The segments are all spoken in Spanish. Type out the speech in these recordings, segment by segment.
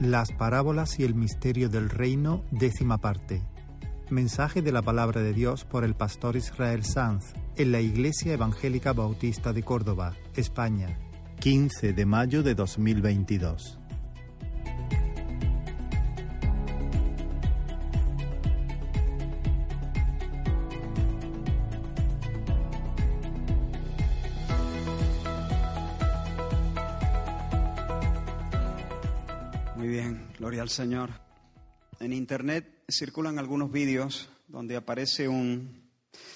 Las parábolas y el misterio del reino, décima parte. Mensaje de la palabra de Dios por el pastor Israel Sanz en la Iglesia Evangélica Bautista de Córdoba, España, 15 de mayo de 2022. Señor. En internet circulan algunos vídeos donde aparece un,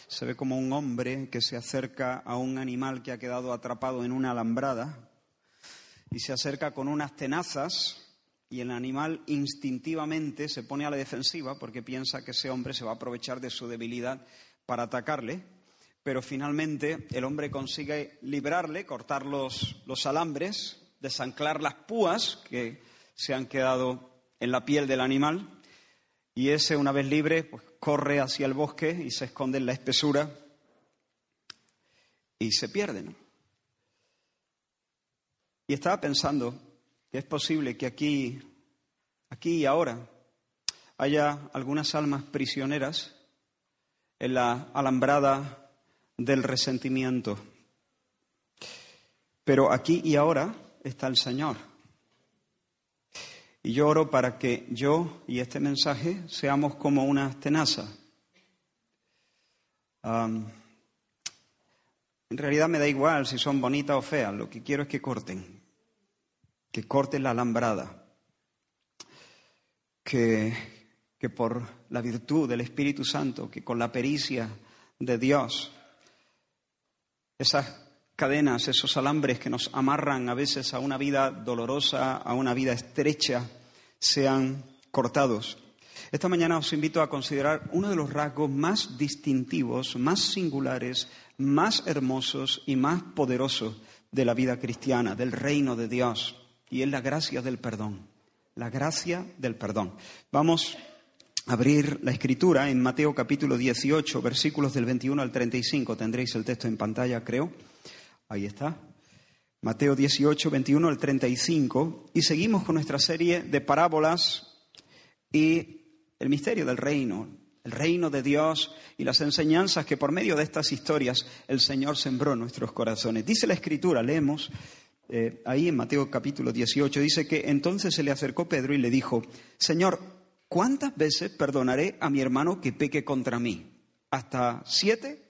se ve como un hombre que se acerca a un animal que ha quedado atrapado en una alambrada y se acerca con unas tenazas y el animal instintivamente se pone a la defensiva porque piensa que ese hombre se va a aprovechar de su debilidad para atacarle, pero finalmente el hombre consigue librarle, cortar los, los alambres, desanclar las púas que se han quedado en la piel del animal y ese, una vez libre, pues corre hacia el bosque y se esconde en la espesura y se pierde. Y estaba pensando que es posible que aquí, aquí y ahora, haya algunas almas prisioneras en la alambrada del resentimiento. Pero aquí y ahora está el Señor. Y yo oro para que yo y este mensaje seamos como una tenaza. En realidad me da igual si son bonitas o feas, lo que quiero es que corten, que corten la alambrada, que, que por la virtud del Espíritu Santo, que con la pericia de Dios, esas cadenas, esos alambres que nos amarran a veces a una vida dolorosa, a una vida estrecha, sean cortados. Esta mañana os invito a considerar uno de los rasgos más distintivos, más singulares, más hermosos y más poderosos de la vida cristiana, del reino de Dios, y es la gracia del perdón. La gracia del perdón. Vamos a abrir la escritura en Mateo capítulo 18, versículos del 21 al 35. Tendréis el texto en pantalla, creo. Ahí está. Mateo 18, 21 al 35. Y seguimos con nuestra serie de parábolas y el misterio del reino, el reino de Dios y las enseñanzas que por medio de estas historias el Señor sembró en nuestros corazones. Dice la Escritura, leemos eh, ahí en Mateo capítulo 18, dice que entonces se le acercó Pedro y le dijo, Señor, ¿cuántas veces perdonaré a mi hermano que peque contra mí? ¿Hasta siete?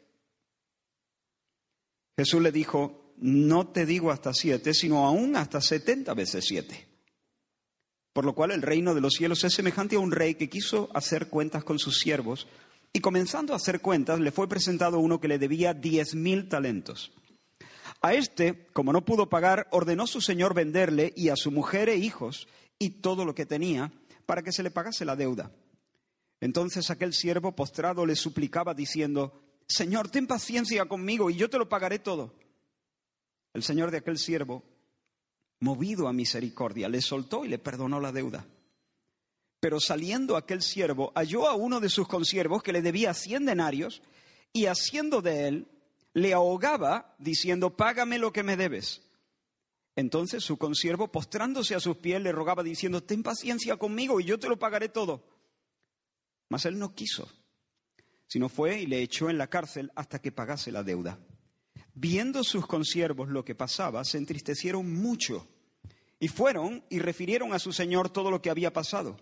Jesús le dijo, no te digo hasta siete, sino aún hasta setenta veces siete. Por lo cual el reino de los cielos es semejante a un rey que quiso hacer cuentas con sus siervos y comenzando a hacer cuentas le fue presentado uno que le debía diez mil talentos. A este, como no pudo pagar, ordenó su señor venderle y a su mujer e hijos y todo lo que tenía para que se le pagase la deuda. Entonces aquel siervo postrado le suplicaba diciendo, Señor, ten paciencia conmigo y yo te lo pagaré todo. El señor de aquel siervo, movido a misericordia, le soltó y le perdonó la deuda. Pero saliendo aquel siervo, halló a uno de sus consiervos que le debía cien denarios y haciendo de él, le ahogaba diciendo, págame lo que me debes. Entonces su consiervo, postrándose a sus pies, le rogaba diciendo, ten paciencia conmigo y yo te lo pagaré todo. Mas él no quiso sino fue y le echó en la cárcel hasta que pagase la deuda. Viendo sus consiervos lo que pasaba, se entristecieron mucho y fueron y refirieron a su señor todo lo que había pasado.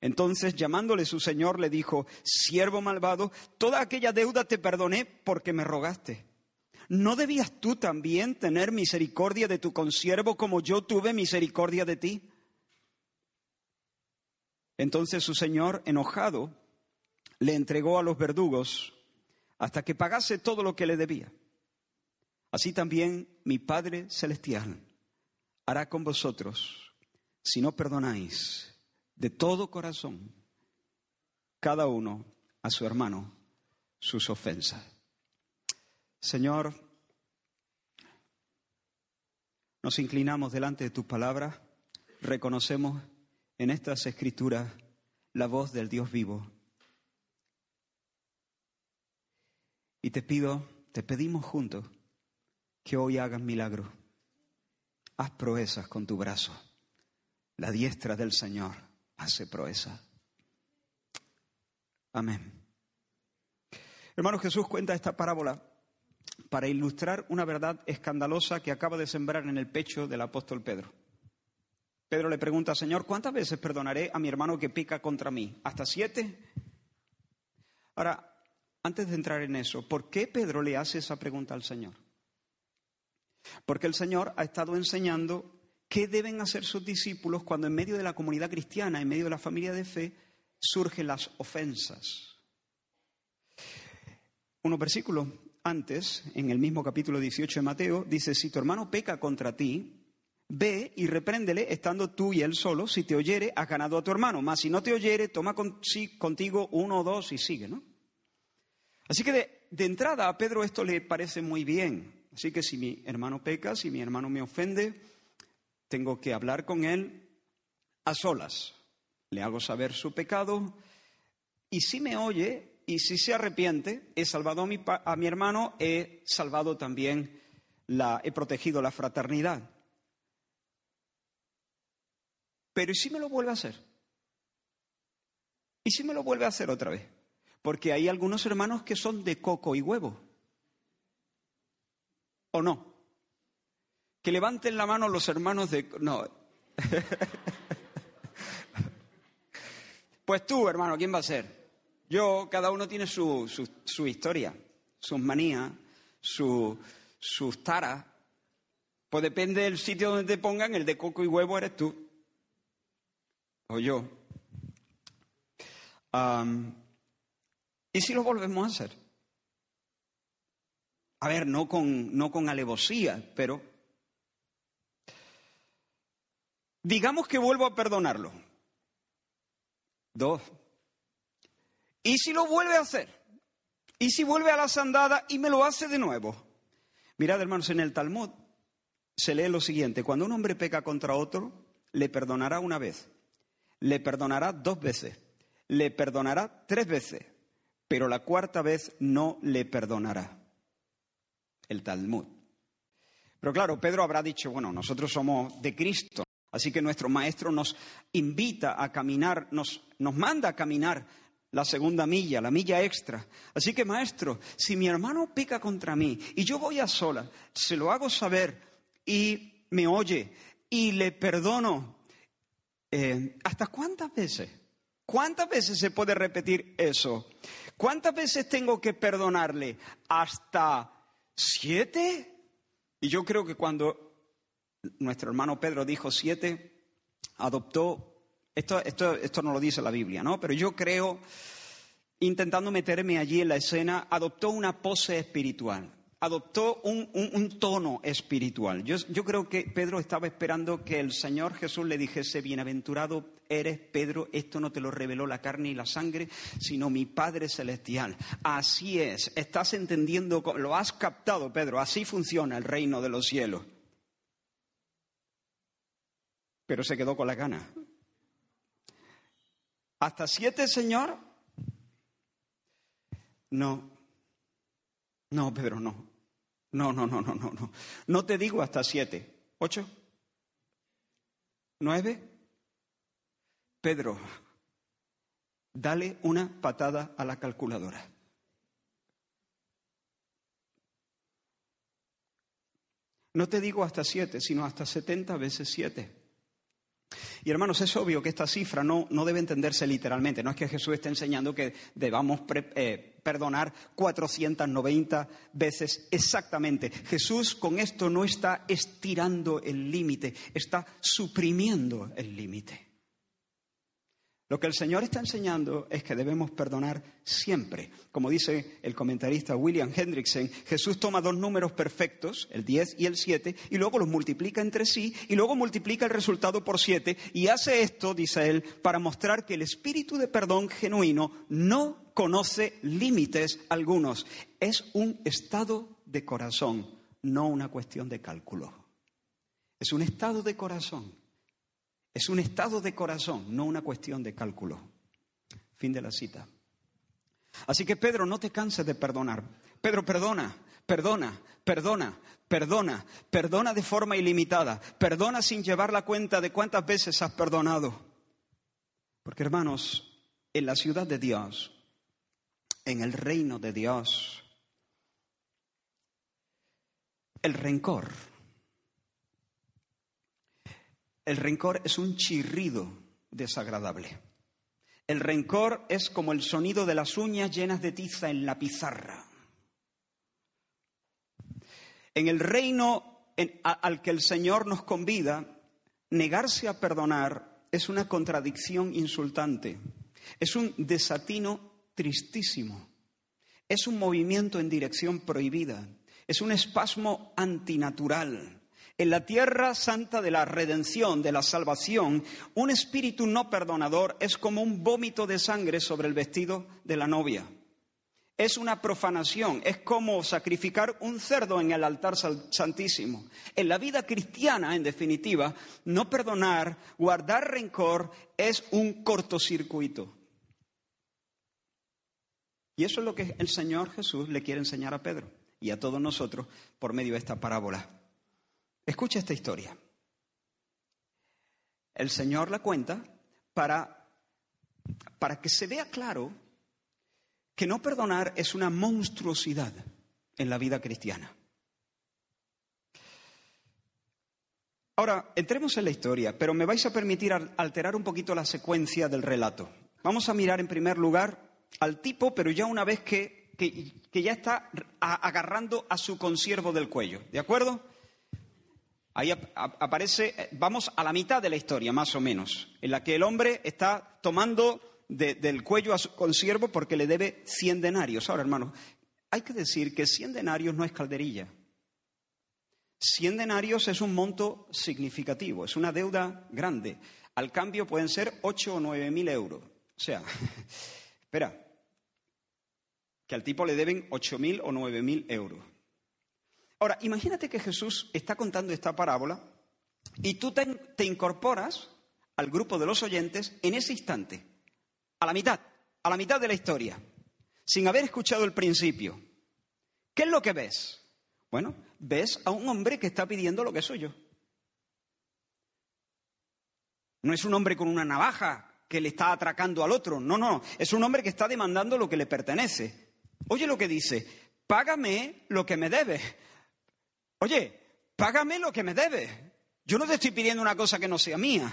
Entonces, llamándole su señor, le dijo, siervo malvado, toda aquella deuda te perdoné porque me rogaste. ¿No debías tú también tener misericordia de tu consiervo como yo tuve misericordia de ti? Entonces su señor, enojado, le entregó a los verdugos hasta que pagase todo lo que le debía. Así también mi Padre Celestial hará con vosotros si no perdonáis de todo corazón cada uno a su hermano sus ofensas. Señor, nos inclinamos delante de tu palabra, reconocemos en estas escrituras la voz del Dios vivo Y te pido, te pedimos juntos que hoy hagas milagro. Haz proezas con tu brazo. la diestra del Señor hace proeza. Amén. Hermano Jesús cuenta esta parábola para ilustrar una verdad escandalosa que acaba de sembrar en el pecho del apóstol Pedro. Pedro le pregunta, Señor, ¿cuántas veces perdonaré a mi hermano que pica contra mí? ¿Hasta siete? Ahora, antes de entrar en eso, ¿por qué Pedro le hace esa pregunta al Señor? Porque el Señor ha estado enseñando qué deben hacer sus discípulos cuando en medio de la comunidad cristiana, en medio de la familia de fe, surgen las ofensas. Unos versículos antes, en el mismo capítulo 18 de Mateo, dice, si tu hermano peca contra ti, ve y repréndele estando tú y él solo. Si te oyere, has ganado a tu hermano. Mas si no te oyere, toma contigo uno o dos y sigue, ¿no? Así que de, de entrada a Pedro esto le parece muy bien. Así que si mi hermano peca, si mi hermano me ofende, tengo que hablar con él a solas. Le hago saber su pecado y si me oye y si se arrepiente, he salvado a mi, a mi hermano, he salvado también, la, he protegido la fraternidad. Pero ¿y si me lo vuelve a hacer? ¿Y si me lo vuelve a hacer otra vez? Porque hay algunos hermanos que son de coco y huevo. ¿O no? Que levanten la mano los hermanos de... No. pues tú, hermano, ¿quién va a ser? Yo, cada uno tiene su, su, historia, sus manías, su, sus taras. Pues depende del sitio donde te pongan, el de coco y huevo eres tú. O yo. ¿Y si lo volvemos a hacer? A ver, no con, no con alevosía, pero digamos que vuelvo a perdonarlo. Dos. ¿Y si lo vuelve a hacer? ¿Y si vuelve a la sandada y me lo hace de nuevo? Mirad, hermanos, en el Talmud se lee lo siguiente. Cuando un hombre peca contra otro, le perdonará una vez, le perdonará dos veces, le perdonará tres veces, pero la cuarta vez no le perdonará. El Talmud. Pero claro, Pedro habrá dicho, bueno, nosotros somos de Cristo, así que nuestro maestro nos invita a caminar, nos, nos manda a caminar la segunda milla, la milla extra. Así que, maestro, si mi hermano pica contra mí y yo voy a sola, se lo hago saber y me oye y le perdono, eh, ¿hasta cuántas veces? ¿Cuántas veces se puede repetir eso? ¿Cuántas veces tengo que perdonarle? ¿Hasta siete? Y yo creo que cuando nuestro hermano Pedro dijo siete, adoptó, esto, esto, esto no lo dice la Biblia, ¿no? Pero yo creo, intentando meterme allí en la escena, adoptó una pose espiritual adoptó un, tono espiritual. Yo, yo, creo que Pedro estaba esperando que el Señor Jesús le dijese, bienaventurado eres Pedro, esto no te lo reveló la carne y la sangre, sino mi Padre Celestial. Así es, estás entendiendo, lo has captado Pedro, así funciona el reino de los cielos. Pero se quedó con la gana. ¿Hasta siete, Señor? No, no, Pedro, no. No, no, no, no, no, no. No te digo hasta siete. ¿Ocho? ¿Nueve? Pedro, dale una patada a la calculadora. No te digo hasta siete, sino hasta setenta veces siete. Y hermanos, es obvio que esta cifra no, no debe entenderse literalmente. No es que Jesús esté enseñando que debamos eh, perdonar 490 veces exactamente. Jesús con esto no está estirando el límite, está suprimiendo el límite. Lo que el Señor está enseñando es que debemos perdonar siempre. Como dice el comentarista William Hendrickson, Jesús toma dos números perfectos, el 10 y el 7, y luego los multiplica entre sí, y luego multiplica el resultado por 7, y hace esto, dice él, para mostrar que el espíritu de perdón genuino no conoce límites algunos. Es un estado de corazón, no una cuestión de cálculo. Es un estado de corazón. Es un estado de corazón, no una cuestión de cálculo. Fin de la cita. Así que Pedro, no te canses de perdonar. Pedro, perdona. perdona, perdona, perdona, perdona de forma ilimitada, perdona sin llevar la cuenta de cuántas veces has perdonado. Porque hermanos, en la ciudad de Dios, en el reino de Dios, el rencor, el rencor es un chirrido desagradable. El rencor es como el sonido de las uñas llenas de tiza en la pizarra. En el reino al que el Señor nos convida, negarse a perdonar es una contradicción insultante, es un desatino tristísimo, es un movimiento en dirección prohibida, es un espasmo antinatural. En la tierra santa de la redención, de la salvación, un espíritu no perdonador es como un vómito de sangre sobre el vestido de la novia. Es una profanación, es como sacrificar un cerdo en el altar santísimo. En la vida cristiana, en definitiva, no perdonar, guardar rencor es un cortocircuito. Y eso es lo que el Señor Jesús le quiere enseñar a Pedro y a todos nosotros por medio de esta parábola. Escucha esta historia. El Señor la cuenta para, para que se vea claro que no perdonar es una monstruosidad en la vida cristiana. Ahora, entremos en la historia, pero me vais a permitir alterar un poquito la secuencia del relato. Vamos a mirar en primer lugar al tipo, pero ya una vez que, que ya está agarrando a su consiervo del cuello, ¿de acuerdo? Ahí aparece, eh, vamos a la mitad de la historia, más o menos, en la que el hombre está tomando del cuello a su consiervo porque le debe 100 denarios. Ahora, hermanos, hay que decir que 100 denarios no es calderilla. 100 denarios es un monto significativo, es una deuda grande. Al cambio pueden ser 8 o 9 mil euros. O sea, espera, que al tipo le deben 8 mil o 9 mil euros. Ahora, imagínate que Jesús está contando esta parábola y tú te, incorporas al grupo de los oyentes en ese instante, a la mitad, a la mitad de la historia, sin haber escuchado el principio. ¿Qué es lo que ves? Bueno, ves a un hombre que está pidiendo lo que es suyo. No es un hombre con una navaja que le está atracando al otro, no, no, es un hombre que está demandando lo que le pertenece. Oye lo que dice, págame lo que me debes. Oye, págame lo que me debes. Yo no te estoy pidiendo una cosa que no sea mía.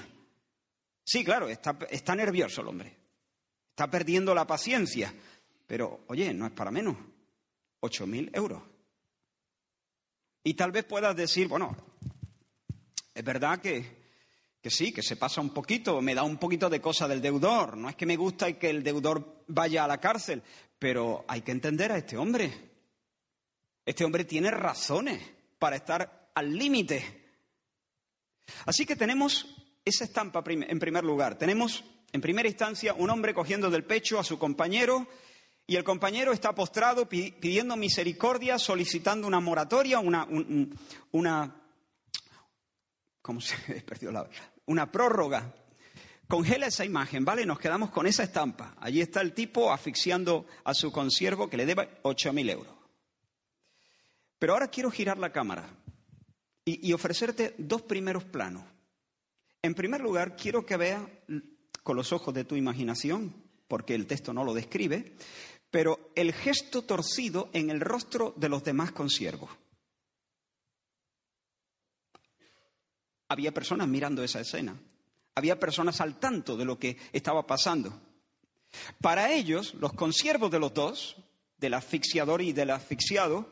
Sí, claro, está, nervioso el hombre. Está perdiendo la paciencia. Pero, oye, no es para menos. Ocho mil euros. Y tal vez puedas decir, bueno, es verdad que, que sí, que se pasa un poquito, me da un poquito de cosa del deudor. No es que me gusta y que el deudor vaya a la cárcel, pero hay que entender a este hombre. Este hombre tiene razones para estar al límite. Así que tenemos esa estampa en primer lugar. Tenemos, en primera instancia, un hombre cogiendo del pecho a su compañero y el compañero está postrado pidiendo misericordia, solicitando una moratoria, una, una ¿cómo se perdió la, una prórroga. Congela esa imagen, ¿vale? Nos quedamos con esa estampa. Allí está el tipo asfixiando a su consiervo que le debe 8.000 euros. Pero ahora quiero girar la cámara y, ofrecerte dos primeros planos. En primer lugar, quiero que veas con los ojos de tu imaginación, porque el texto no lo describe, pero el gesto torcido en el rostro de los demás consiervos. Había personas mirando esa escena, había personas al tanto de lo que estaba pasando. Para ellos, los consiervos de los dos, del asfixiador y del asfixiado,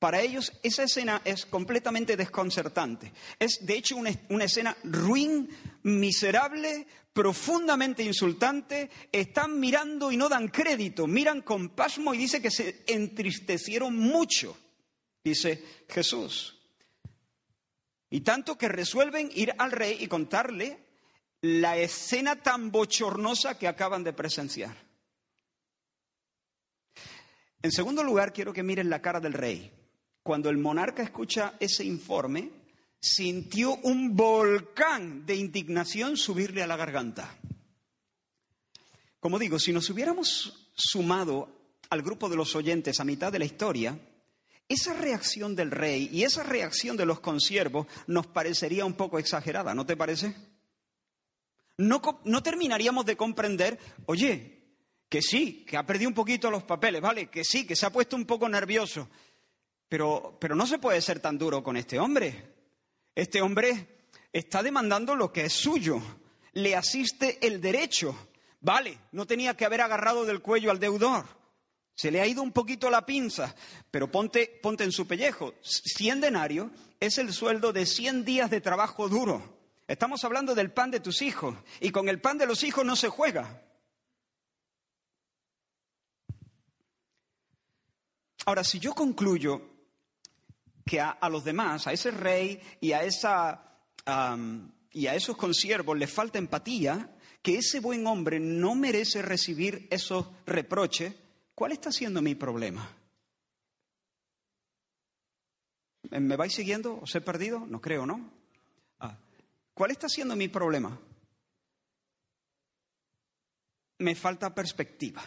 para ellos esa escena es completamente desconcertante. Es de hecho una, escena ruin, miserable, profundamente insultante. Están mirando y no dan crédito, miran con pasmo y dice que se entristecieron mucho, dice Jesús. Y tanto que resuelven ir al rey y contarle la escena tan bochornosa que acaban de presenciar. En segundo lugar, quiero que miren la cara del rey cuando el monarca escucha ese informe, sintió un volcán de indignación subirle a la garganta. Como digo, si nos hubiéramos sumado al grupo de los oyentes a mitad de la historia, esa reacción del rey y esa reacción de los consiervos nos parecería un poco exagerada, ¿no te parece? No, no terminaríamos de comprender, oye, que sí, que ha perdido un poquito los papeles, ¿vale? Que sí, que se ha puesto un poco nervioso. Pero, pero no se puede ser tan duro con este hombre. Este hombre está demandando lo que es suyo. Le asiste el derecho. Vale, no tenía que haber agarrado del cuello al deudor. Se le ha ido un poquito la pinza, pero ponte, ponte en su pellejo. Cien denarios es el sueldo de cien días de trabajo duro. Estamos hablando del pan de tus hijos y con el pan de los hijos no se juega. Ahora, si yo concluyo que a, los demás, a ese rey y a, esa, y a esos consiervos les falta empatía, que ese buen hombre no merece recibir esos reproches, ¿cuál está siendo mi problema? ¿Me vais siguiendo? ¿Os he perdido? No creo, ¿no? Ah. ¿Cuál está siendo mi problema? Me falta perspectiva.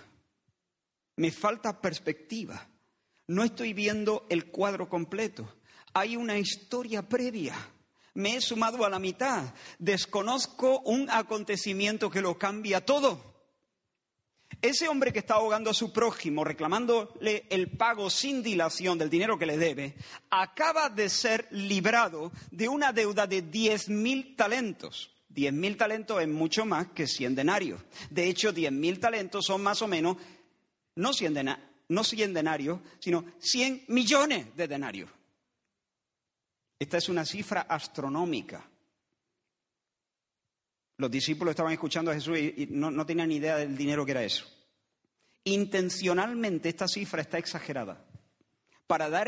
Me falta perspectiva. No estoy viendo el cuadro completo. Hay una historia previa. Me he sumado a la mitad. Desconozco un acontecimiento que lo cambia todo. Ese hombre que está ahogando a su prójimo, reclamándole el pago sin dilación del dinero que le debe, acaba de ser librado de una deuda de diez mil talentos. Diez mil talentos es mucho más que cien denarios. De hecho, diez mil talentos son más o menos, no cien denarios, no 100 denarios, sino 100 millones de denarios. Esta es una cifra astronómica. Los discípulos estaban escuchando a Jesús y no, tenían ni idea del dinero que era eso. Intencionalmente esta cifra está exagerada para dar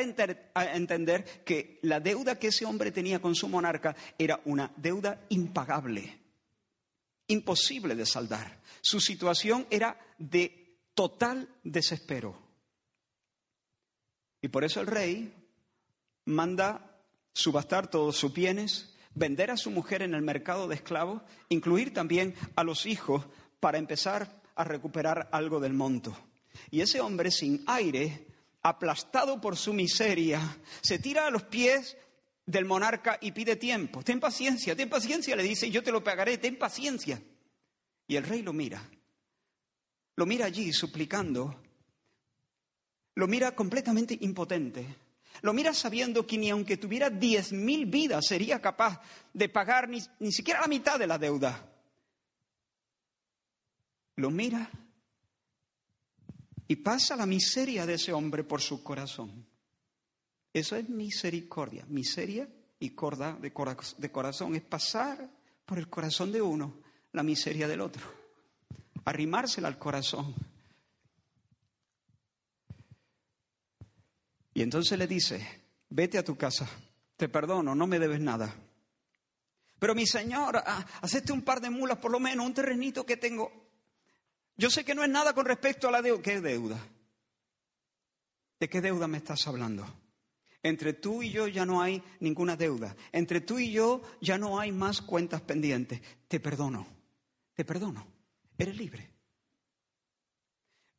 a entender que la deuda que ese hombre tenía con su monarca era una deuda impagable, imposible de saldar. Su situación era de total desespero. Y por eso el rey manda subastar todos sus bienes, vender a su mujer en el mercado de esclavos, incluir también a los hijos para empezar a recuperar algo del monto. Y ese hombre sin aire, aplastado por su miseria, se tira a los pies del monarca y pide tiempo. Ten paciencia, ten paciencia, le dice, yo te lo pagaré, ten paciencia. Y el rey lo mira. Lo mira allí suplicando lo mira completamente impotente. Lo mira sabiendo que ni aunque tuviera diez mil vidas sería capaz de pagar ni, ni siquiera la mitad de la deuda. Lo mira y pasa la miseria de ese hombre por su corazón. Eso es misericordia. Miseria y corda de, corazón es pasar por el corazón de uno la miseria del otro. Arrimársela al corazón Y entonces le dice, vete a tu casa, te perdono, no me debes nada. Pero mi señor, hacete un par de mulas, por lo menos, un terrenito que tengo. Yo sé que no es nada con respecto a la deuda. ¿Qué deuda? ¿De qué deuda me estás hablando? Entre tú y yo ya no hay ninguna deuda. Entre tú y yo ya no hay más cuentas pendientes. Te perdono, te perdono. Eres libre.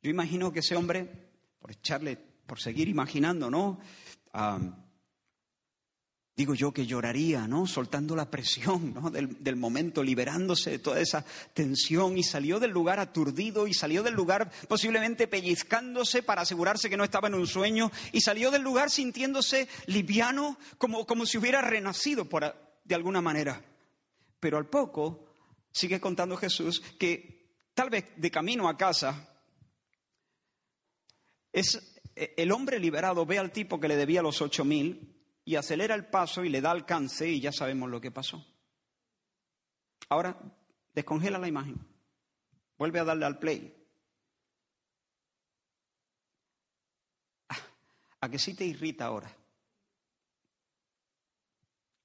Yo imagino que ese hombre, por echarle por seguir imaginando, ¿no? digo yo que lloraría, ¿no? Soltando la presión ¿no? del, momento, liberándose de toda esa tensión y salió del lugar aturdido y salió del lugar posiblemente pellizcándose para asegurarse que no estaba en un sueño y salió del lugar sintiéndose liviano como, como si hubiera renacido por, de alguna manera. Pero al poco sigue contando Jesús que tal vez de camino a casa es el hombre liberado ve al tipo que le debía los ocho mil y acelera el paso y le da alcance y ya sabemos lo que pasó. Ahora, descongela la imagen. Vuelve a darle al play. Ah, a que sí te irrita ahora.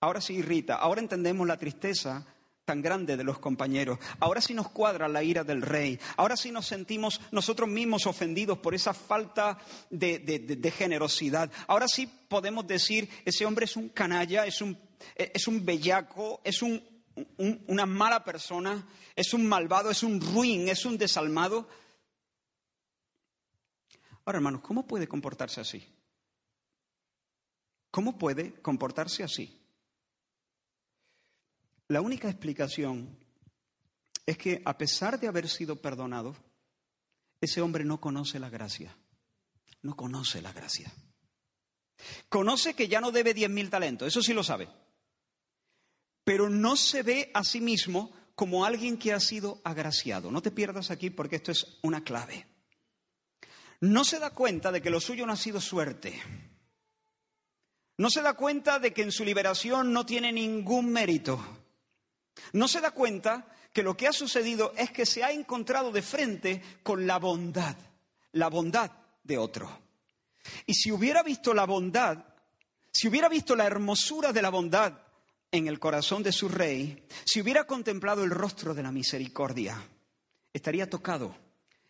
Ahora sí irrita. Ahora entendemos la tristeza tan grande de los compañeros. Ahora sí nos cuadra la ira del rey. Ahora sí nos sentimos nosotros mismos ofendidos por esa falta de, generosidad. Ahora sí podemos decir, ese hombre es un canalla, es un, es un bellaco, es un, una mala persona, es un malvado, es un ruin, es un desalmado. Ahora, hermanos, ¿cómo puede comportarse así? ¿Cómo puede comportarse así? La única explicación es que a pesar de haber sido perdonado, ese hombre no conoce la gracia. No conoce la gracia. Conoce que ya no debe diez mil talentos, eso sí lo sabe. Pero no se ve a sí mismo como alguien que ha sido agraciado. No te pierdas aquí porque esto es una clave. No se da cuenta de que lo suyo no ha sido suerte. No se da cuenta de que en su liberación no tiene ningún mérito. No se da cuenta que lo que ha sucedido es que se ha encontrado de frente con la bondad, la bondad de otro. Y si hubiera visto la bondad, si hubiera visto la hermosura de la bondad en el corazón de su rey, si hubiera contemplado el rostro de la misericordia, estaría tocado,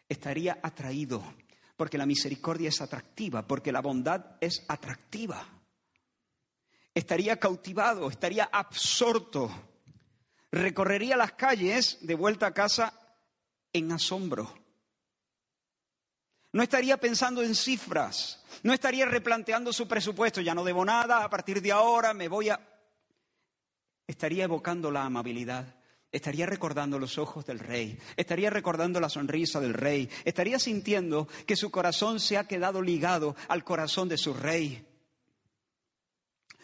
estaría atraído, porque la misericordia es atractiva, porque la bondad es atractiva. Estaría cautivado, estaría absorto, recorrería las calles de vuelta a casa en asombro. No estaría pensando en cifras, no estaría replanteando su presupuesto, ya no debo nada, a partir de ahora me voy a... Estaría evocando la amabilidad, estaría recordando los ojos del rey, estaría recordando la sonrisa del rey, estaría sintiendo que su corazón se ha quedado ligado al corazón de su rey.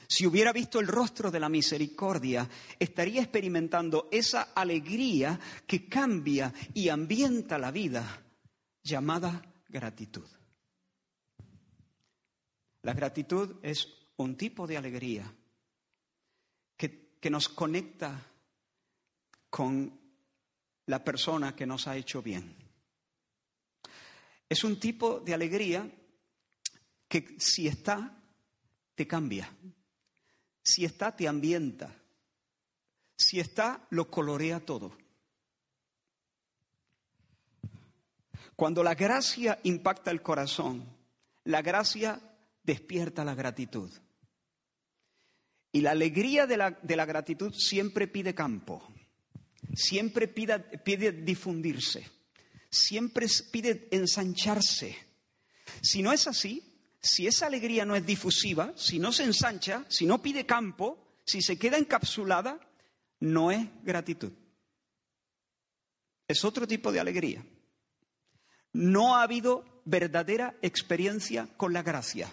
Si hubiera visto el rostro de la misericordia, estaría experimentando esa alegría que cambia y ambienta la vida, llamada gratitud. La gratitud es un tipo de alegría que, que, nos conecta con la persona que nos ha hecho bien. Es un tipo de alegría que si está, te cambia. Si está, te ambienta. Si está, lo colorea todo. Cuando la gracia impacta el corazón, la gracia despierta la gratitud. Y la alegría de la, de la gratitud siempre pide campo, siempre pide, pide difundirse, siempre pide ensancharse. Si no es así, si esa alegría no es difusiva, si no se ensancha, si no pide campo, si se queda encapsulada, no es gratitud. Es otro tipo de alegría no ha habido verdadera experiencia con la gracia.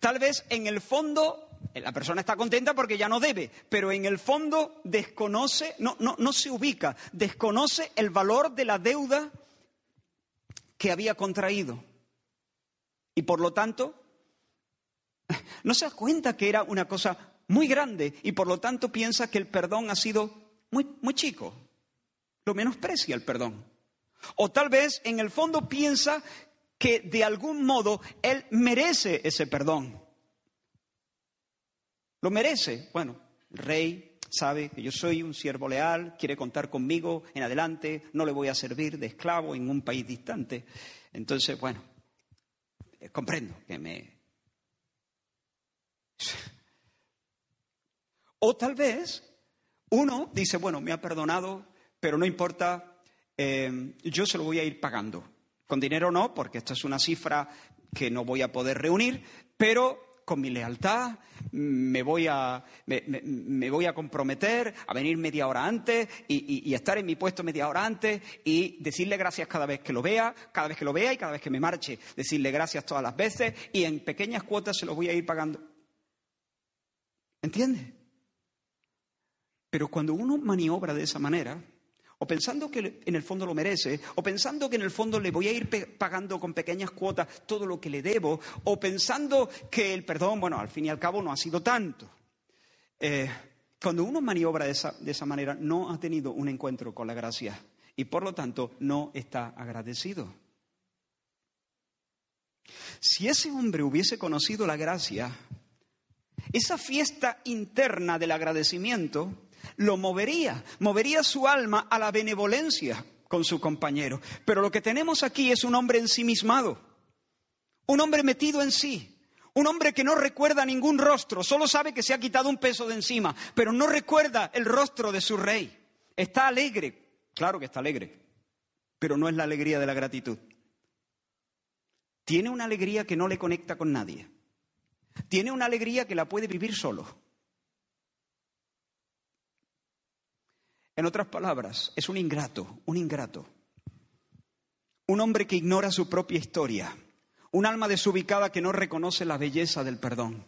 Tal vez en el fondo la persona está contenta porque ya no debe, pero en el fondo desconoce, no, no, no se ubica, desconoce el valor de la deuda que había contraído. Y por lo tanto, no se da cuenta que era una cosa muy grande y por lo tanto piensa que el perdón ha sido muy, muy chico. Lo menosprecia el perdón. O tal vez en el fondo piensa que de algún modo él merece ese perdón. Lo merece. Bueno, el rey sabe que yo soy un siervo leal, quiere contar conmigo en adelante, no le voy a servir de esclavo en un país distante. Entonces, bueno, comprendo que me... O tal vez uno dice, bueno, me ha perdonado, pero no importa, eh, yo se lo voy a ir pagando. Con dinero no, porque esta es una cifra que no voy a poder reunir, pero con mi lealtad me voy a, me, voy a comprometer a venir media hora antes y, y, estar en mi puesto media hora antes y decirle gracias cada vez que lo vea, cada vez que lo vea y cada vez que me marche. Decirle gracias todas las veces y en pequeñas cuotas se lo voy a ir pagando. ¿Entiendes? Pero cuando uno maniobra de esa manera, o pensando que en el fondo lo merece, o pensando que en el fondo le voy a ir pagando con pequeñas cuotas todo lo que le debo, o pensando que el perdón, bueno, al fin y al cabo no ha sido tanto. Eh, cuando uno maniobra de esa, de esa manera, no ha tenido un encuentro con la gracia y por lo tanto no está agradecido. Si ese hombre hubiese conocido la gracia, esa fiesta interna del agradecimiento lo movería, movería su alma a la benevolencia con su compañero. Pero lo que tenemos aquí es un hombre ensimismado, un hombre metido en sí, un hombre que no recuerda ningún rostro, solo sabe que se ha quitado un peso de encima, pero no recuerda el rostro de su rey. Está alegre, claro que está alegre, pero no es la alegría de la gratitud. Tiene una alegría que no le conecta con nadie. Tiene una alegría que la puede vivir solo. En otras palabras, es un ingrato, un ingrato. Un hombre que ignora su propia historia. Un alma desubicada que no reconoce la belleza del perdón.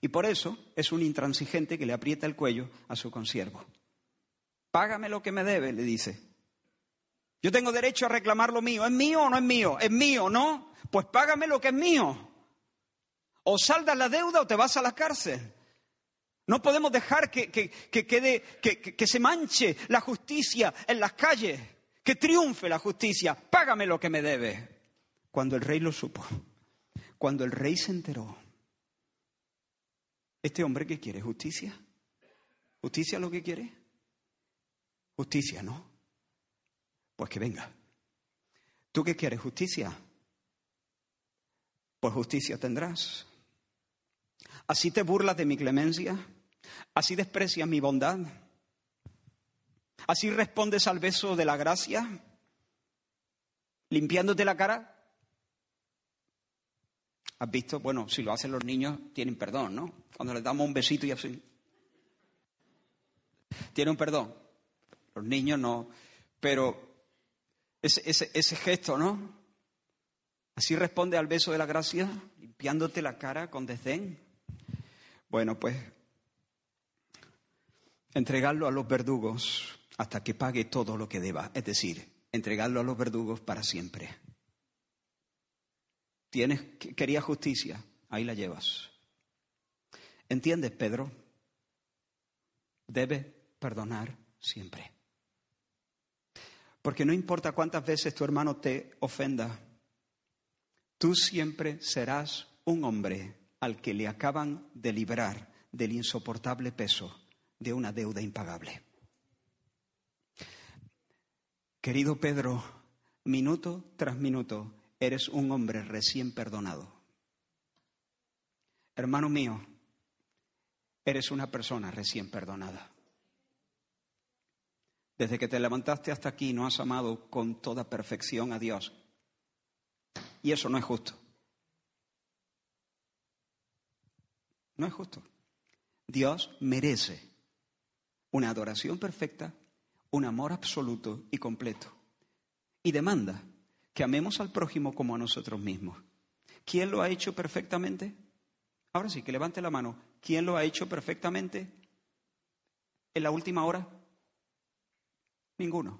Y por eso es un intransigente que le aprieta el cuello a su consiervo. Págame lo que me debe, le dice. Yo tengo derecho a reclamar lo mío. ¿Es mío o no es mío? ¿Es mío, no? Pues págame lo que es mío. O saldas la deuda o te vas a la cárcel. No podemos dejar que, quede, que se manche la justicia en las calles, que triunfe la justicia. Págame lo que me debe. Cuando el rey lo supo, cuando el rey se enteró, ¿este hombre qué quiere? ¿Justicia? ¿Justicia lo que quiere? Justicia, ¿no? Pues que venga. ¿Tú qué quieres? ¿Justicia? Pues justicia tendrás. ¿Así te burlas de mi clemencia? ¿Así desprecias mi bondad? ¿Así respondes al beso de la gracia? ¿Limpiándote la cara? ¿Has visto? Bueno, si lo hacen los niños, tienen perdón, ¿no? Cuando les damos un besito y así. Tienen perdón. Los niños no. Pero ese, ese gesto, ¿no? Así responde al beso de la gracia, limpiándote la cara con desdén. Bueno, pues entregarlo a los verdugos hasta que pague todo lo que deba, es decir, entregarlo a los verdugos para siempre. Tienes, quería justicia, ahí la llevas. ¿Entiendes, Pedro? Debe perdonar siempre. Porque no importa cuántas veces tu hermano te ofenda, tú siempre serás un hombre al que le acaban de librar del insoportable peso de una deuda impagable. Querido Pedro, minuto tras minuto eres un hombre recién perdonado. Hermano mío, eres una persona recién perdonada. Desde que te levantaste hasta aquí no has amado con toda perfección a Dios. Y eso no es justo. No es justo. Dios merece una adoración perfecta, un amor absoluto y completo. Y demanda que amemos al prójimo como a nosotros mismos. ¿Quién lo ha hecho perfectamente? Ahora sí, que levante la mano. ¿Quién lo ha hecho perfectamente en la última hora? Ninguno.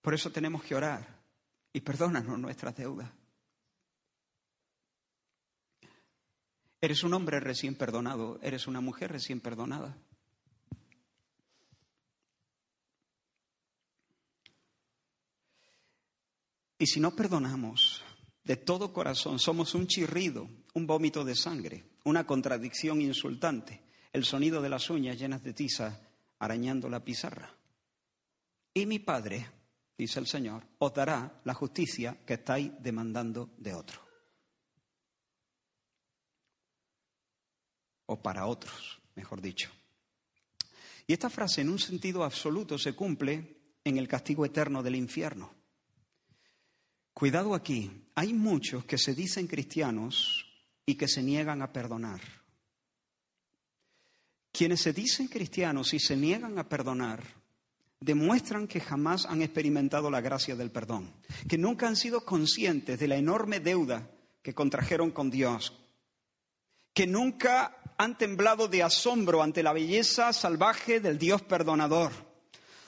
Por eso tenemos que orar y perdónanos nuestras deudas. Eres un hombre recién perdonado, eres una mujer recién perdonada. Y si no perdonamos de todo corazón, somos un chirrido, un vómito de sangre, una contradicción insultante, el sonido de las uñas llenas de tiza arañando la pizarra. Y mi Padre, dice el Señor, os dará la justicia que estáis demandando de otro. O para otros, mejor dicho. Y esta frase en un sentido absoluto se cumple en el castigo eterno del infierno. Cuidado aquí, hay muchos que se dicen cristianos y que se niegan a perdonar. Quienes se dicen cristianos y se niegan a perdonar demuestran que jamás han experimentado la gracia del perdón, que nunca han sido conscientes de la enorme deuda que contrajeron con Dios, que nunca han temblado de asombro ante la belleza salvaje del Dios perdonador.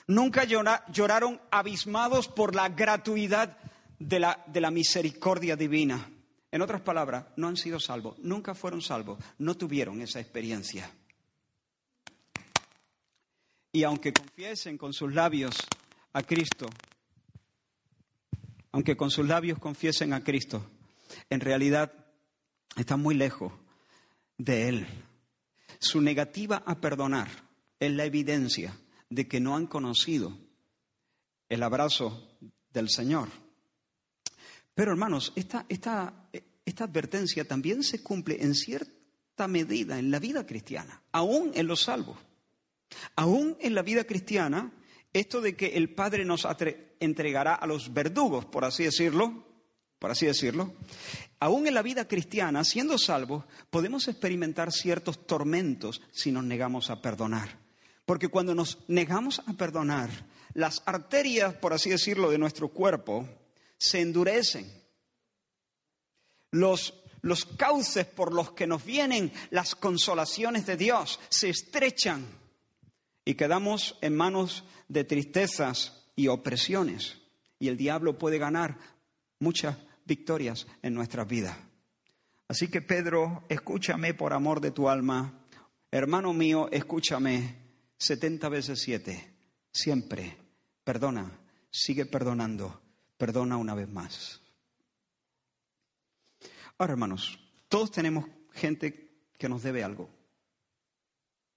Nunca lloraron abismados por la gratuidad de la, de la misericordia divina. En otras palabras, no han sido salvos, nunca fueron salvos, no tuvieron esa experiencia. Y aunque confiesen con sus labios a Cristo, aunque con sus labios confiesen a Cristo, en realidad están muy lejos de Él. Su negativa a perdonar es la evidencia de que no han conocido el abrazo del Señor. Pero hermanos, esta, esta, esta advertencia también se cumple en cierta medida en la vida cristiana, aún en los salvos. Aún en la vida cristiana, esto de que el Padre nos entregará a los verdugos, por así decirlo, por así decirlo, Aún en la vida cristiana, siendo salvos, podemos experimentar ciertos tormentos si nos negamos a perdonar. Porque cuando nos negamos a perdonar, las arterias, por así decirlo, de nuestro cuerpo se endurecen. Los, los cauces por los que nos vienen las consolaciones de Dios se estrechan y quedamos en manos de tristezas y opresiones. Y el diablo puede ganar muchas victorias en nuestras vidas. Así que Pedro, escúchame por amor de tu alma. Hermano mío, escúchame 70 veces 7. Siempre. Perdona. Sigue perdonando. Perdona una vez más. Ahora, hermanos, todos tenemos gente que nos debe algo.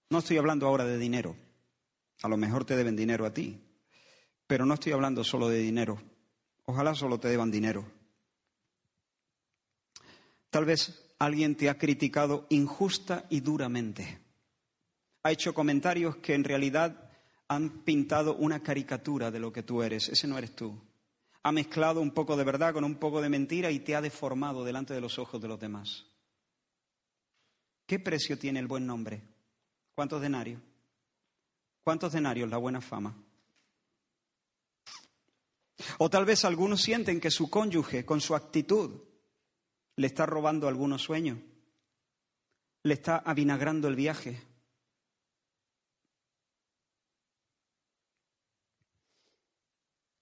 No estoy hablando ahora de dinero. A lo mejor te deben dinero a ti. Pero no estoy hablando solo de dinero. Ojalá solo te deban dinero. Tal vez alguien te ha criticado injusta y duramente. Ha hecho comentarios que en realidad han pintado una caricatura de lo que tú eres. Ese no eres tú. Ha mezclado un poco de verdad con un poco de mentira y te ha deformado delante de los ojos de los demás. ¿Qué precio tiene el buen nombre? ¿Cuántos denarios? ¿Cuántos denarios la buena fama? O tal vez algunos sienten que su cónyuge, con su actitud, le está robando algunos sueños, le está avinagrando el viaje.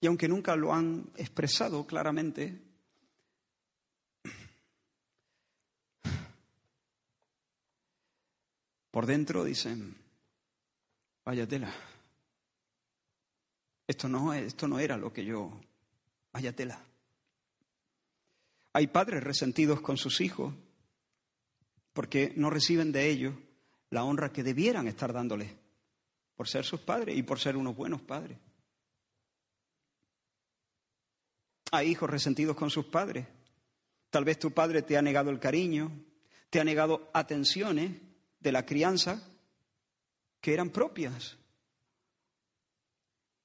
Y aunque nunca lo han expresado claramente, por dentro dicen, vaya tela, esto no, esto no era lo que yo, vaya tela. Hay padres resentidos con sus hijos porque no reciben de ellos la honra que debieran estar dándoles por ser sus padres y por ser unos buenos padres. Hay hijos resentidos con sus padres. Tal vez tu padre te ha negado el cariño, te ha negado atenciones de la crianza que eran propias.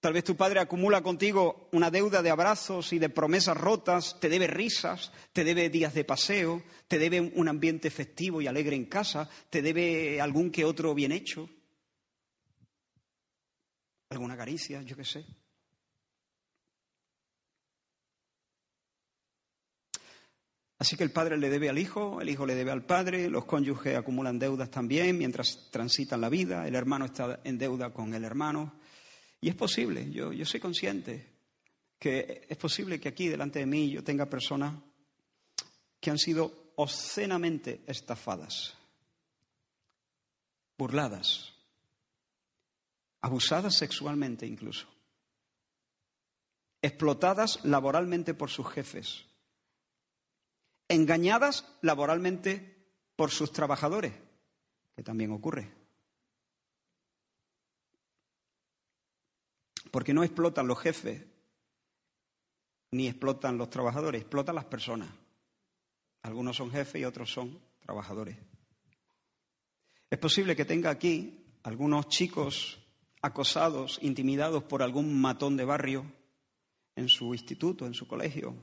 Tal vez tu padre acumula contigo una deuda de abrazos y de promesas rotas, te debe risas, te debe días de paseo, te debe un ambiente festivo y alegre en casa, te debe algún que otro bien hecho, alguna caricia, yo qué sé. Así que el padre le debe al hijo, el hijo le debe al padre, los cónyuges acumulan deudas también mientras transitan la vida, el hermano está en deuda con el hermano. Y es posible, yo, soy consciente que es posible que aquí delante de mí yo tenga personas que han sido obscenamente estafadas, burladas, abusadas sexualmente incluso, explotadas laboralmente por sus jefes, engañadas laboralmente por sus trabajadores, que también ocurre. Porque no explotan los jefes, ni explotan los trabajadores, explotan las personas. Algunos son jefes y otros son trabajadores. Es posible que tenga aquí algunos chicos acosados, intimidados por algún matón de barrio en su instituto, en su colegio.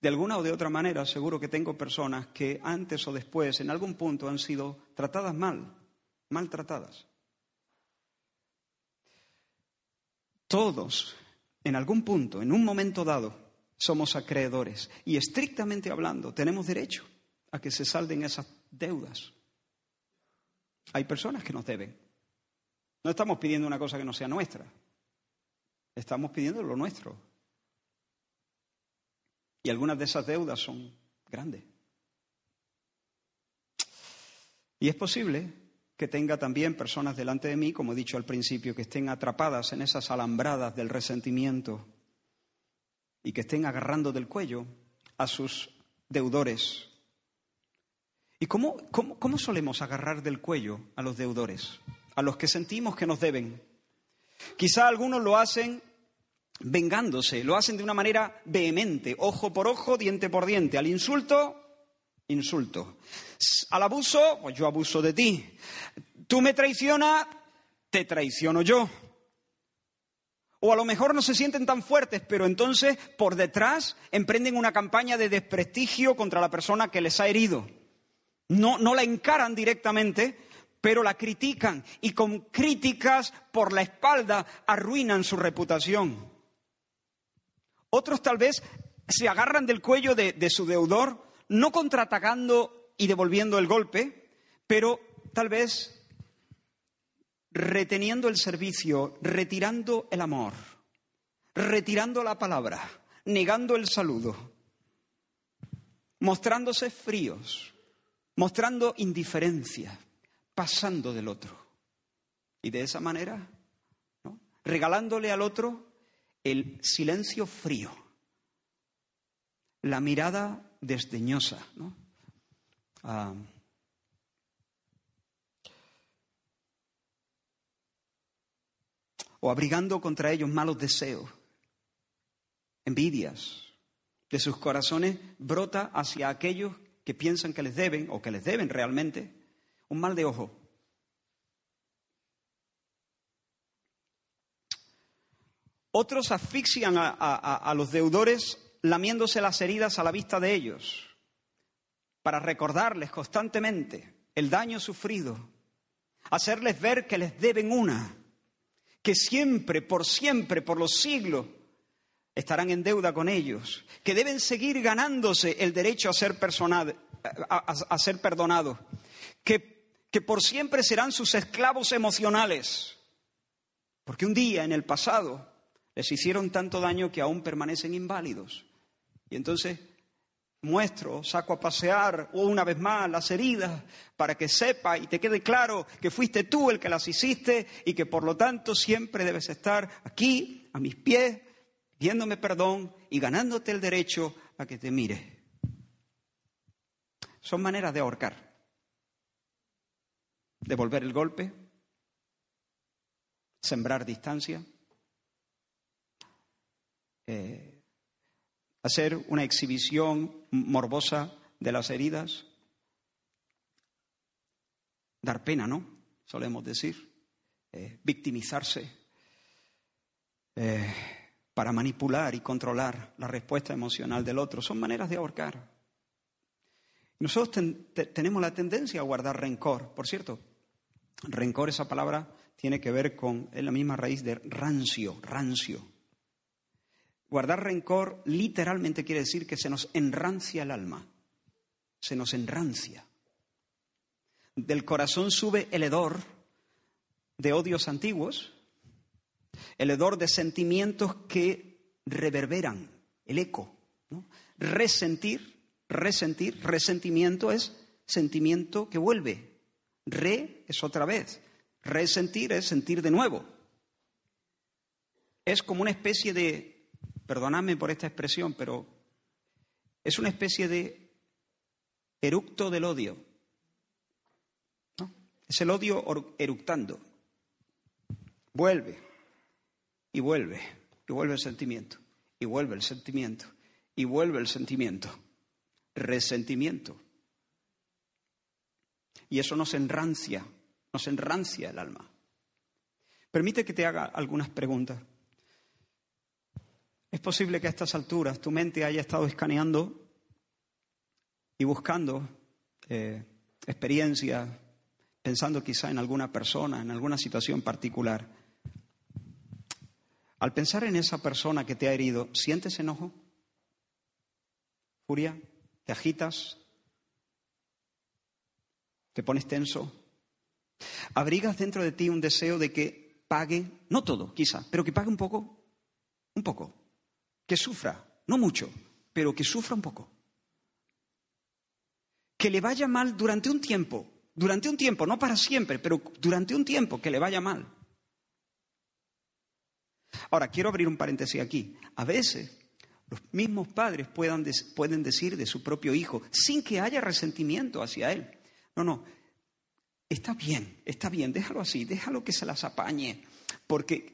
De alguna o de otra manera, seguro que tengo personas que antes o después, en algún punto, han sido tratadas mal, maltratadas. Todos, en algún punto, en un momento dado, somos acreedores y estrictamente hablando tenemos derecho a que se salden esas deudas. Hay personas que nos deben. No estamos pidiendo una cosa que no sea nuestra. Estamos pidiendo lo nuestro. Y algunas de esas deudas son grandes. Y es posible que tenga también personas delante de mí, como he dicho al principio, que estén atrapadas en esas alambradas del resentimiento y que estén agarrando del cuello a sus deudores. ¿Y cómo, solemos agarrar del cuello a los deudores? A los que sentimos que nos deben. Quizá algunos lo hacen vengándose, lo hacen de una manera vehemente, ojo por ojo, diente por diente. Al insulto, insulto. Al abuso, pues yo abuso de ti. Tú me traicionas, te traiciono yo. O a lo mejor no se sienten tan fuertes, pero entonces por detrás emprenden una campaña de desprestigio contra la persona que les ha herido. No, no la encaran directamente, pero la critican y con críticas por la espalda arruinan su reputación. Otros tal vez se agarran del cuello de, de su deudor, no contraatacando y devolviendo el golpe, pero tal vez reteniendo el servicio, retirando el amor, retirando la palabra, negando el saludo, mostrándose fríos, mostrando indiferencia, pasando del otro. Y de esa manera, regalándole al otro el silencio frío, la mirada desdeñosa. Ah, o abrigando contra ellos malos deseos, envidias. De sus corazones brota hacia aquellos que piensan que les deben o que les deben realmente un mal de ojo. Otros asfixian a, los deudores lamiéndose las heridas a la vista de ellos, para recordarles constantemente el daño sufrido, hacerles ver que les deben una que siempre, por siempre, por los siglos, estarán en deuda con ellos, que deben seguir ganándose el derecho a ser, a, ser perdonados, que, que por siempre serán sus esclavos emocionales, porque un día en el pasado les hicieron tanto daño que aún permanecen inválidos. Y entonces muestro, saco a pasear una vez más las heridas para que sepa y te quede claro que fuiste tú el que las hiciste y que por lo tanto siempre debes estar aquí, a mis pies, pidiéndome perdón y ganándote el derecho a que te mire. Son maneras de ahorcar, devolver el golpe, sembrar distancia. Eh, hacer una exhibición morbosa de las heridas, dar pena, ¿no? Solemos decir, eh, victimizarse eh, para manipular y controlar la respuesta emocional del otro. Son maneras de ahorcar. Nosotros tenemos la tendencia a guardar rencor. Por cierto, rencor, esa palabra, tiene que ver con la misma raíz de rancio, rancio. Guardar rencor literalmente quiere decir que se nos enrancia el alma, se nos enrancia. Del corazón sube el hedor de odios antiguos, el hedor de sentimientos que reverberan, el eco. Resentir, resentir, resentimiento es sentimiento que vuelve. Re es otra vez. Resentir es sentir de nuevo. Es como una especie de perdonadme por esta expresión, pero es una especie de eructo del odio. Es el odio eructando. Vuelve y vuelve y vuelve el sentimiento y vuelve el sentimiento y vuelve el sentimiento. Resentimiento. Y eso nos enrancia, nos enrancia el alma. Permite que te haga algunas preguntas. Es posible que a estas alturas tu mente haya estado escaneando y buscando eh, experiencias, pensando quizá en alguna persona, en alguna situación particular. Al pensar en esa persona que te ha herido, ¿sientes enojo? ¿Furia? ¿Te agitas? ¿Te pones tenso? ¿Abrigas dentro de ti un deseo de que pague, no todo quizá, pero que pague un poco? Un poco que sufra, no mucho, pero que sufra un poco. Que le vaya mal durante un tiempo, durante un tiempo, no para siempre, pero durante un tiempo que le vaya mal. Ahora, quiero abrir un paréntesis aquí. A veces los mismos padres puedan pueden decir de su propio hijo, sin que haya resentimiento hacia él, no, no, está bien, está bien, déjalo así, déjalo que se las apañe, porque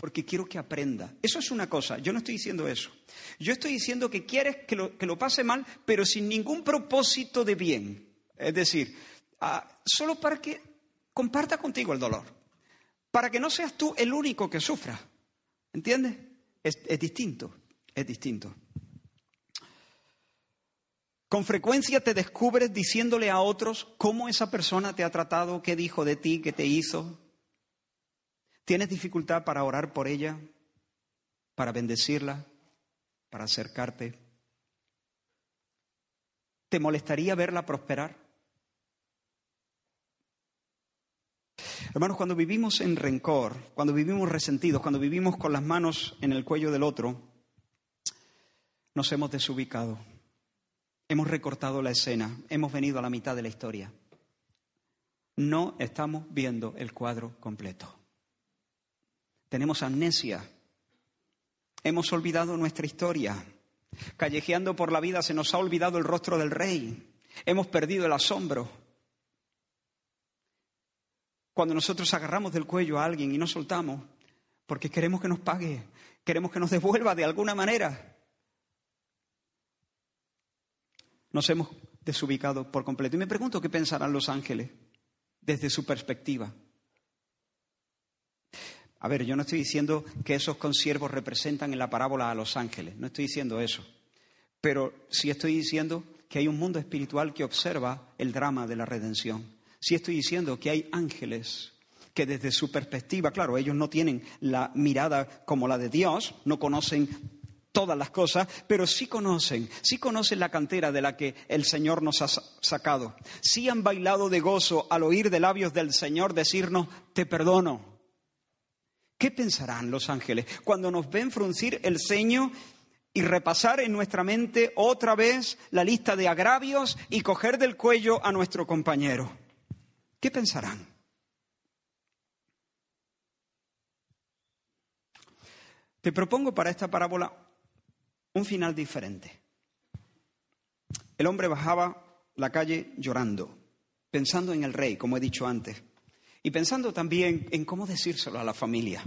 porque quiero que aprenda. Eso es una cosa, yo no estoy diciendo eso. Yo estoy diciendo que quieres que lo, que lo pase mal, pero sin ningún propósito de bien. Es decir, ah, solo para que comparta contigo el dolor, para que no seas tú el único que sufra. ¿Entiendes? Es, es distinto, es distinto. Con frecuencia te descubres diciéndole a otros cómo esa persona te ha tratado, qué dijo de ti, qué te hizo. ¿Tienes dificultad para orar por ella, para bendecirla, para acercarte? ¿Te molestaría verla prosperar? Hermanos, cuando vivimos en rencor, cuando vivimos resentidos, cuando vivimos con las manos en el cuello del otro, nos hemos desubicado. Hemos recortado la escena, hemos venido a la mitad de la historia. No estamos viendo el cuadro completo. Tenemos amnesia. Hemos olvidado nuestra historia. Callejeando por la vida se nos ha olvidado el rostro del rey. Hemos perdido el asombro. Cuando nosotros agarramos del cuello a alguien y no soltamos, porque queremos que nos pague, queremos que nos devuelva de alguna manera, nos hemos desubicado por completo. Y me pregunto qué pensarán los ángeles desde su perspectiva. A ver, yo no estoy diciendo que esos consiervos representan en la parábola a los ángeles, no estoy diciendo eso. Pero sí estoy diciendo que hay un mundo espiritual que observa el drama de la redención. Sí estoy diciendo que hay ángeles que desde su perspectiva, claro, ellos no tienen la mirada como la de Dios, no conocen todas las cosas, pero sí conocen, sí conocen la cantera de la que el Señor nos ha sacado. Sí han bailado de gozo al oír de labios del Señor decirnos, te perdono. ¿Qué pensarán los ángeles cuando nos ven fruncir el ceño y repasar en nuestra mente otra vez la lista de agravios y coger del cuello a nuestro compañero? ¿Qué pensarán? Te propongo para esta parábola un final diferente. El hombre bajaba la calle llorando, pensando en el rey, como he dicho antes, y pensando también en cómo decírselo a la familia.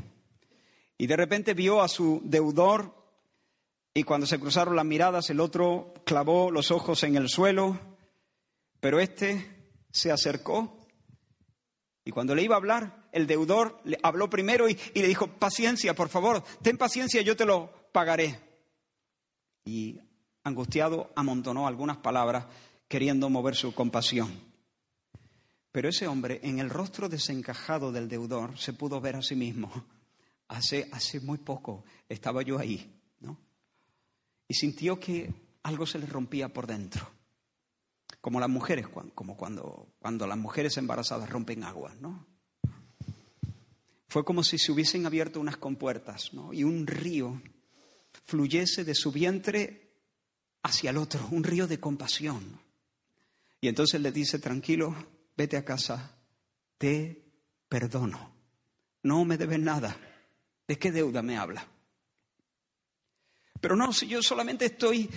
Y de repente vio a su deudor y cuando se cruzaron las miradas el otro clavó los ojos en el suelo, pero este se acercó y cuando le iba a hablar, el deudor le habló primero y, le dijo, paciencia, por favor, ten paciencia, yo te lo pagaré y angustiado amontonó algunas palabras queriendo mover su compasión. Pero ese hombre, en el rostro desencajado del deudor, se pudo ver a sí mismo. Hace, hace muy poco estaba yo ahí, ¿no? Y sintió que algo se le rompía por dentro. Como las mujeres, como cuando, cuando las mujeres embarazadas rompen agua, ¿no? Fue como si se hubiesen abierto unas compuertas, ¿no? Y un río fluyese de su vientre hacia el otro, un río de compasión. Y entonces le dice, tranquilo, vete a casa, te perdono, no me debes nada. ¿De qué deuda me habla? Pero no, si yo solamente estoy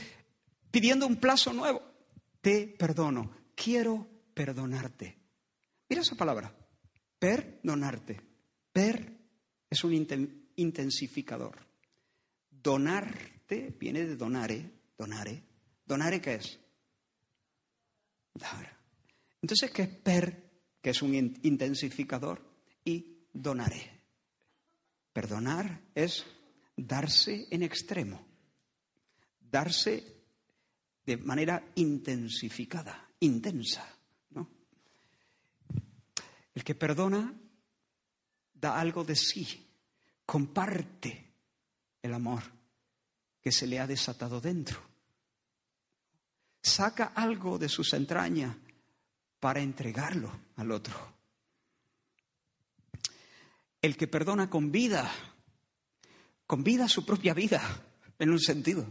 pidiendo un plazo nuevo, te perdono, quiero perdonarte. Mira esa palabra, perdonarte. Per es un intensificador. Donarte viene de donare, donare. ¿Donare qué es? Dar. Entonces, ¿qué es per? Que es un intensificador. Y donaré. Perdonar es darse en extremo. Darse de manera intensificada, intensa. ¿no? El que perdona da algo de sí, comparte el amor que se le ha desatado dentro. Saca algo de sus entrañas para entregarlo al otro. El que perdona con vida, con vida su propia vida, en un sentido.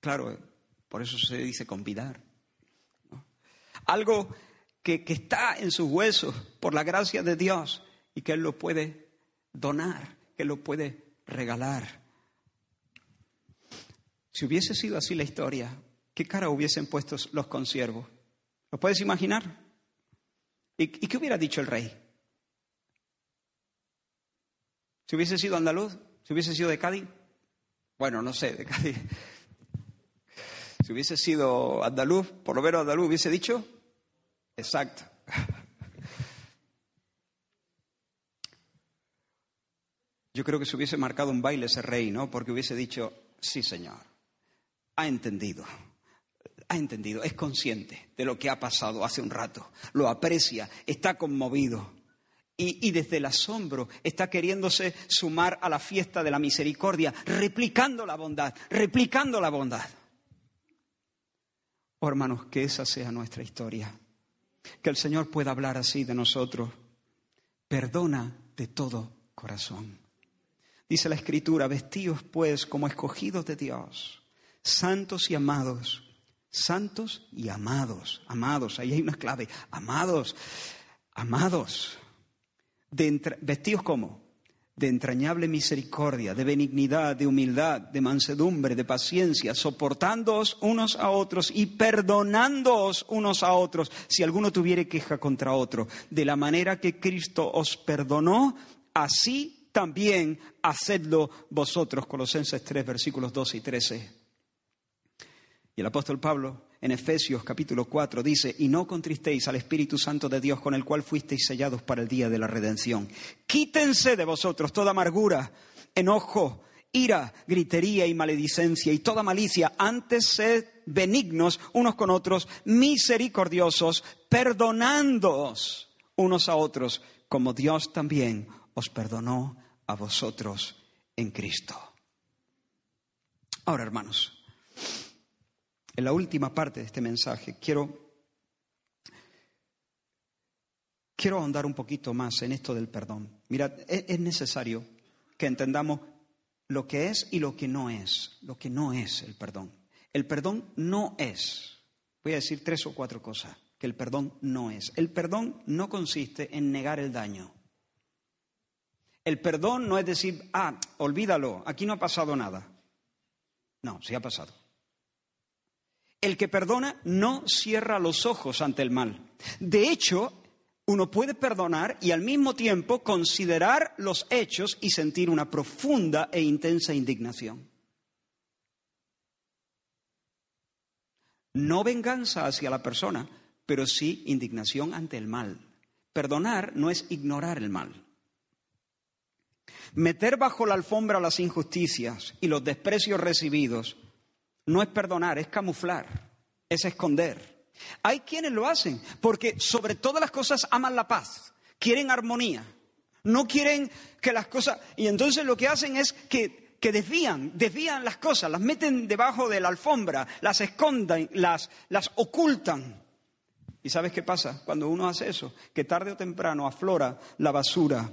Claro, por eso se dice convidar. Algo que, que está en sus huesos por la gracia de Dios y que Él lo puede donar, que lo puede regalar. Si hubiese sido así la historia, ¿qué cara hubiesen puesto los consiervos? ¿Lo puedes imaginar? ¿Y, qué hubiera dicho el rey? Si hubiese sido andaluz, si hubiese sido de Cádiz, bueno, no sé, de Cádiz. Si hubiese sido andaluz, por lo menos andaluz hubiese dicho, exacto. yo creo que se hubiese marcado un baile ese rey, ¿no? Porque hubiese dicho, sí, señor, ha entendido, ha entendido, es consciente de lo que ha pasado hace un rato, lo aprecia, está conmovido. Y, y, desde el asombro está queriéndose sumar a la fiesta de la misericordia, replicando la bondad, replicando la bondad. Oh, hermanos, que esa sea nuestra historia. Que el Señor pueda hablar así de nosotros. Perdona de todo corazón. Dice la Escritura, vestidos pues como escogidos de Dios, santos y amados, santos y amados, amados, ahí hay una clave, amados, amados, de vestidos como de entrañable misericordia, de benignidad, de humildad, de mansedumbre, de paciencia, soportándoos unos a otros y perdonándoos unos a otros si alguno tuviere queja contra otro. De la manera que Cristo os perdonó, así también hacedlo vosotros. Colosenses 3, versículos 12 y 13. Y el apóstol Pablo en Efesios capítulo 4 dice, y no contristéis al Espíritu Santo de Dios con el cual fuisteis sellados para el día de la redención. Quítense de vosotros toda amargura, enojo, ira, gritería y maledicencia y toda malicia. Antes sed benignos unos con otros, misericordiosos, perdonándoos unos a otros, como Dios también os perdonó a vosotros en Cristo. Ahora, hermanos, en la última parte de este mensaje, quiero, quiero ahondar un poquito más en esto del perdón. Mirad, es, es necesario que entendamos lo que es y lo que no es, lo que no es el perdón. El perdón no es, voy a decir tres o cuatro cosas, que el perdón no es. El perdón no consiste en negar el daño. El perdón no es decir, ah, olvídalo, aquí no ha pasado nada. No, sí ha pasado. El que perdona no cierra los ojos ante el mal. De hecho, uno puede perdonar y al mismo tiempo considerar los hechos y sentir una profunda e intensa indignación. No venganza hacia la persona, pero sí indignación ante el mal. Perdonar no es ignorar el mal. Meter bajo la alfombra las injusticias y los desprecios recibidos no es perdonar, es camuflar, es esconder. Hay quienes lo hacen porque sobre todas las cosas aman la paz, quieren armonía, no quieren que las cosas... Y entonces lo que hacen es que, que desvían, desvían las cosas, las meten debajo de la alfombra, las esconden, las, las ocultan. ¿Y sabes qué pasa cuando uno hace eso? Que tarde o temprano aflora la basura.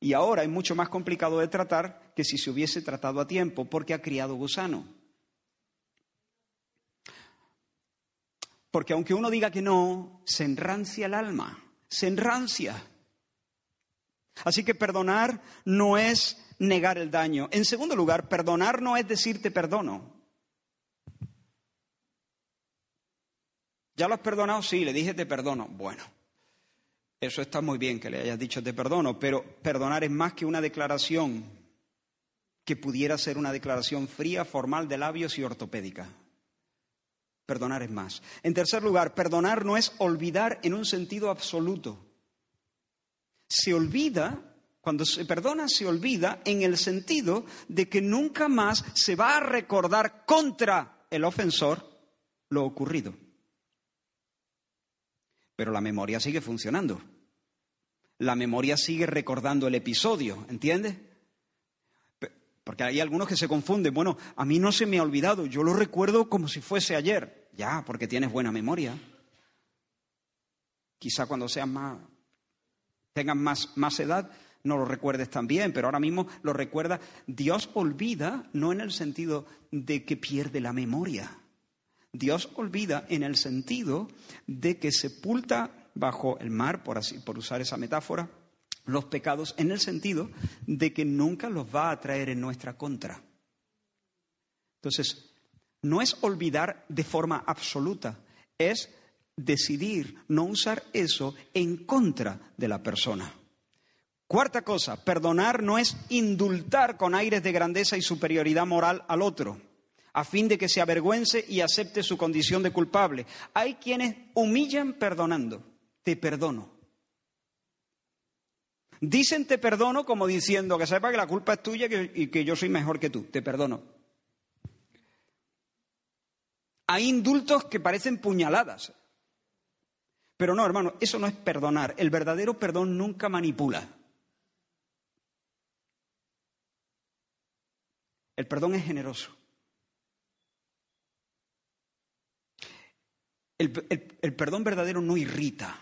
Y ahora es mucho más complicado de tratar que si se hubiese tratado a tiempo, porque ha criado gusano. Porque aunque uno diga que no, se enrancia el alma, se enrancia. Así que perdonar no es negar el daño. En segundo lugar, perdonar no es decirte perdono. ¿Ya lo has perdonado? Sí, le dije te perdono. Bueno, eso está muy bien que le hayas dicho te perdono, pero perdonar es más que una declaración que pudiera ser una declaración fría, formal de labios y ortopédica. Perdonar es más. En tercer lugar, perdonar no es olvidar en un sentido absoluto. Se olvida, cuando se perdona, se olvida en el sentido de que nunca más se va a recordar contra el ofensor lo ocurrido. Pero la memoria sigue funcionando. La memoria sigue recordando el episodio, ¿entiendes? Porque hay algunos que se confunden. Bueno, a mí no se me ha olvidado, yo lo recuerdo como si fuese ayer. Ya, porque tienes buena memoria. Quizá cuando seas más, tengas más, más edad, no lo recuerdes tan bien, pero ahora mismo lo recuerda. Dios olvida no en el sentido de que pierde la memoria. Dios olvida en el sentido de que sepulta bajo el mar, por, así, por usar esa metáfora, los pecados en el sentido de que nunca los va a traer en nuestra contra. Entonces, no es olvidar de forma absoluta, es decidir no usar eso en contra de la persona. Cuarta cosa, perdonar no es indultar con aires de grandeza y superioridad moral al otro, a fin de que se avergüence y acepte su condición de culpable. Hay quienes humillan perdonando, te perdono. Dicen te perdono como diciendo que sepa que la culpa es tuya y que yo soy mejor que tú. Te perdono. Hay indultos que parecen puñaladas. Pero no, hermano, eso no es perdonar. El verdadero perdón nunca manipula. El perdón es generoso. El, el, perdón verdadero no irrita,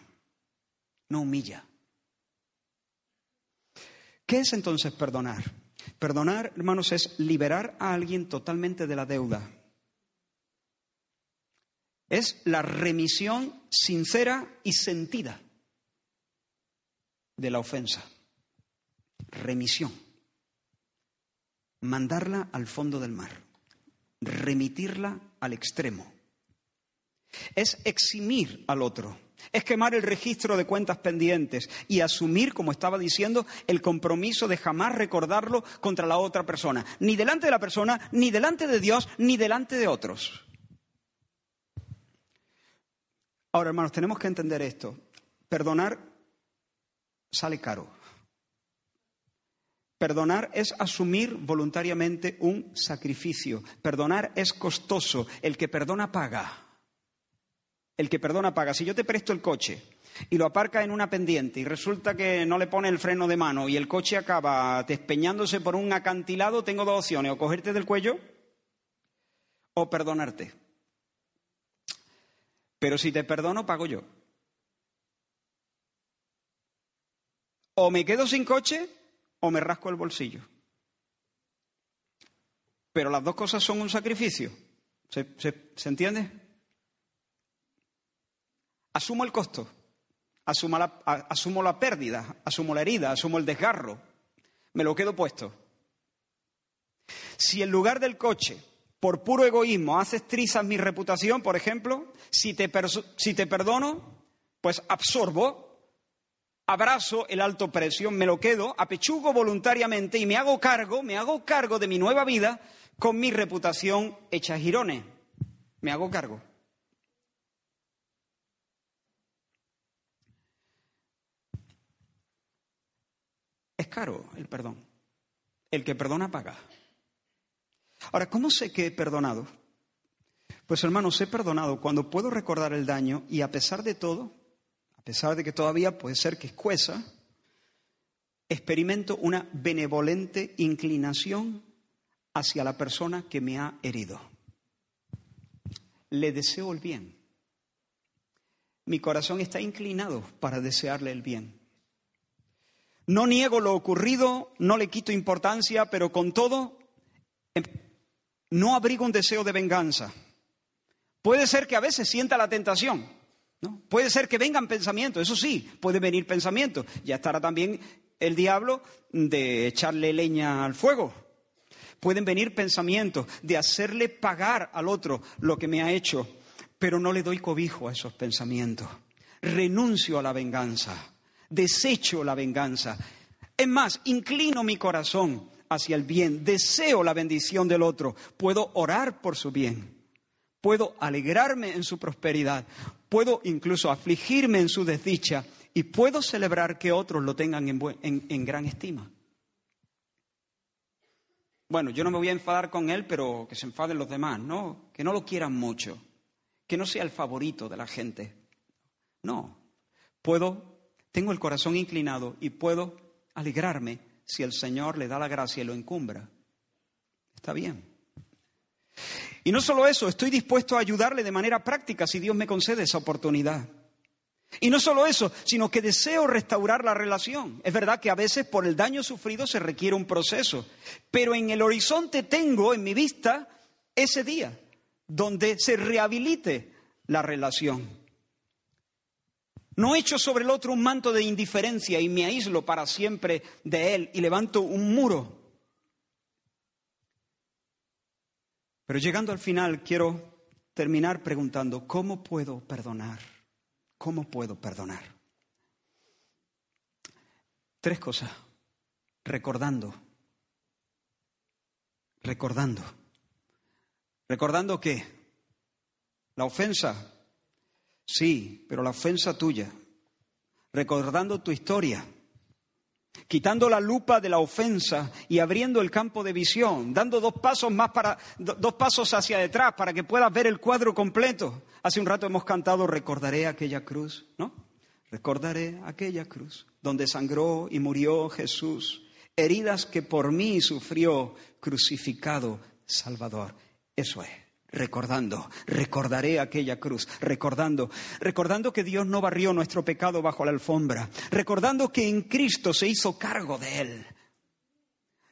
no humilla. ¿Qué es entonces perdonar? Perdonar, hermanos, es liberar a alguien totalmente de la deuda. Es la remisión sincera y sentida de la ofensa. Remisión. Mandarla al fondo del mar. Remitirla al extremo. Es eximir al otro es quemar el registro de cuentas pendientes y asumir, como estaba diciendo, el compromiso de jamás recordarlo contra la otra persona, ni delante de la persona, ni delante de Dios, ni delante de otros. Ahora, hermanos, tenemos que entender esto. Perdonar sale caro. Perdonar es asumir voluntariamente un sacrificio. Perdonar es costoso. El que perdona paga el que perdona paga. Si yo te presto el coche y lo aparca en una pendiente y resulta que no le pone el freno de mano y el coche acaba despeñándose por un acantilado, tengo dos opciones, o cogerte del cuello o perdonarte. Pero si te perdono, pago yo. O me quedo sin coche o me rasco el bolsillo. Pero las dos cosas son un sacrificio. ¿Se, entiende? asumo el costo, asumo la, asumo la pérdida, asumo la herida, asumo el desgarro, me lo quedo puesto. Si en lugar del coche, por puro egoísmo, haces trizas mi reputación, por ejemplo, si te, si te perdono, pues absorbo, abrazo el alto precio, me lo quedo, apechugo voluntariamente y me hago cargo, me hago cargo de mi nueva vida con mi reputación hecha girones. Me hago cargo. Es caro el perdón. El que perdona paga. Ahora, ¿cómo sé que he perdonado? Pues hermanos, he perdonado cuando puedo recordar el daño y a pesar de todo, a pesar de que todavía puede ser que escueza, experimento una benevolente inclinación hacia la persona que me ha herido. Le deseo el bien. Mi corazón está inclinado para desearle el bien. No niego lo ocurrido, no le quito importancia, pero con todo, em, no abrigo un deseo de venganza. Puede ser que a veces sienta la tentación, ¿no? Puede ser que vengan pensamientos, eso sí, puede venir pensamientos. Ya estará también el diablo de echarle leña al fuego. Pueden venir pensamientos de hacerle pagar al otro lo que me ha hecho, pero no le doy cobijo a esos pensamientos. Renuncio a la venganza desecho la venganza. Es más, inclino mi corazón hacia el bien, deseo la bendición del otro, puedo orar por su bien, puedo alegrarme en su prosperidad, puedo incluso afligirme en su desdicha. Y puedo celebrar que otros lo tengan en, gran estima. Bueno, yo no me voy a enfadar con él, pero que se enfaden los demás, ¿no? Que no lo quieran mucho, que no sea el favorito de la gente. No, puedo tengo el corazón inclinado y puedo alegrarme si el Señor le da la gracia y lo encumbra. Está bien. Y no solo eso, estoy dispuesto a ayudarle de manera práctica si Dios me concede esa oportunidad. Y no solo eso, sino que deseo restaurar la relación. Es verdad que a veces por el daño sufrido se requiere un proceso, pero en el horizonte tengo en mi vista ese día donde se rehabilite la relación. No echo sobre el otro un manto de indiferencia y me aíslo para siempre de él y levanto un muro. Pero llegando al final quiero terminar preguntando, ¿cómo puedo perdonar? ¿Cómo puedo perdonar? Tres cosas. Recordando. Recordando. Recordando que la ofensa Sí, pero la ofensa tuya, recordando tu historia, quitando la lupa de la ofensa y abriendo el campo de visión, dando dos pasos más para dos pasos hacia detrás para que puedas ver el cuadro completo. Hace un rato hemos cantado recordaré aquella cruz, ¿no? Recordaré aquella cruz donde sangró y murió Jesús, heridas que por mí sufrió crucificado Salvador. Eso es recordando, recordaré aquella cruz, recordando, recordando que Dios no barrió nuestro pecado bajo la alfombra, recordando que en Cristo se hizo cargo de él,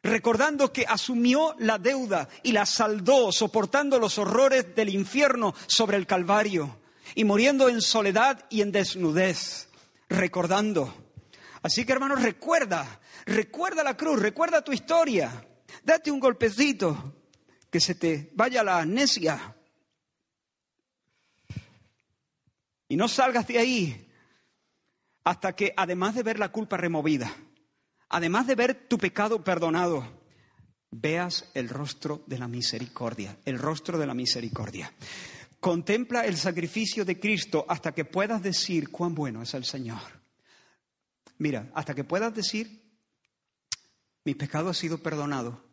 recordando que asumió la deuda y la saldó, soportando los horrores del infierno sobre el Calvario y muriendo en soledad y en desnudez, recordando. Así que hermanos, recuerda, recuerda la cruz, recuerda tu historia, date un golpecito, que se te vaya la amnesia. Y no salgas de ahí hasta que, además de ver la culpa removida, además de ver tu pecado perdonado, veas el rostro de la misericordia, el rostro de la misericordia. Contempla el sacrificio de Cristo hasta que puedas decir cuán bueno es el Señor. Mira, hasta que puedas decir, mi pecado ha sido perdonado,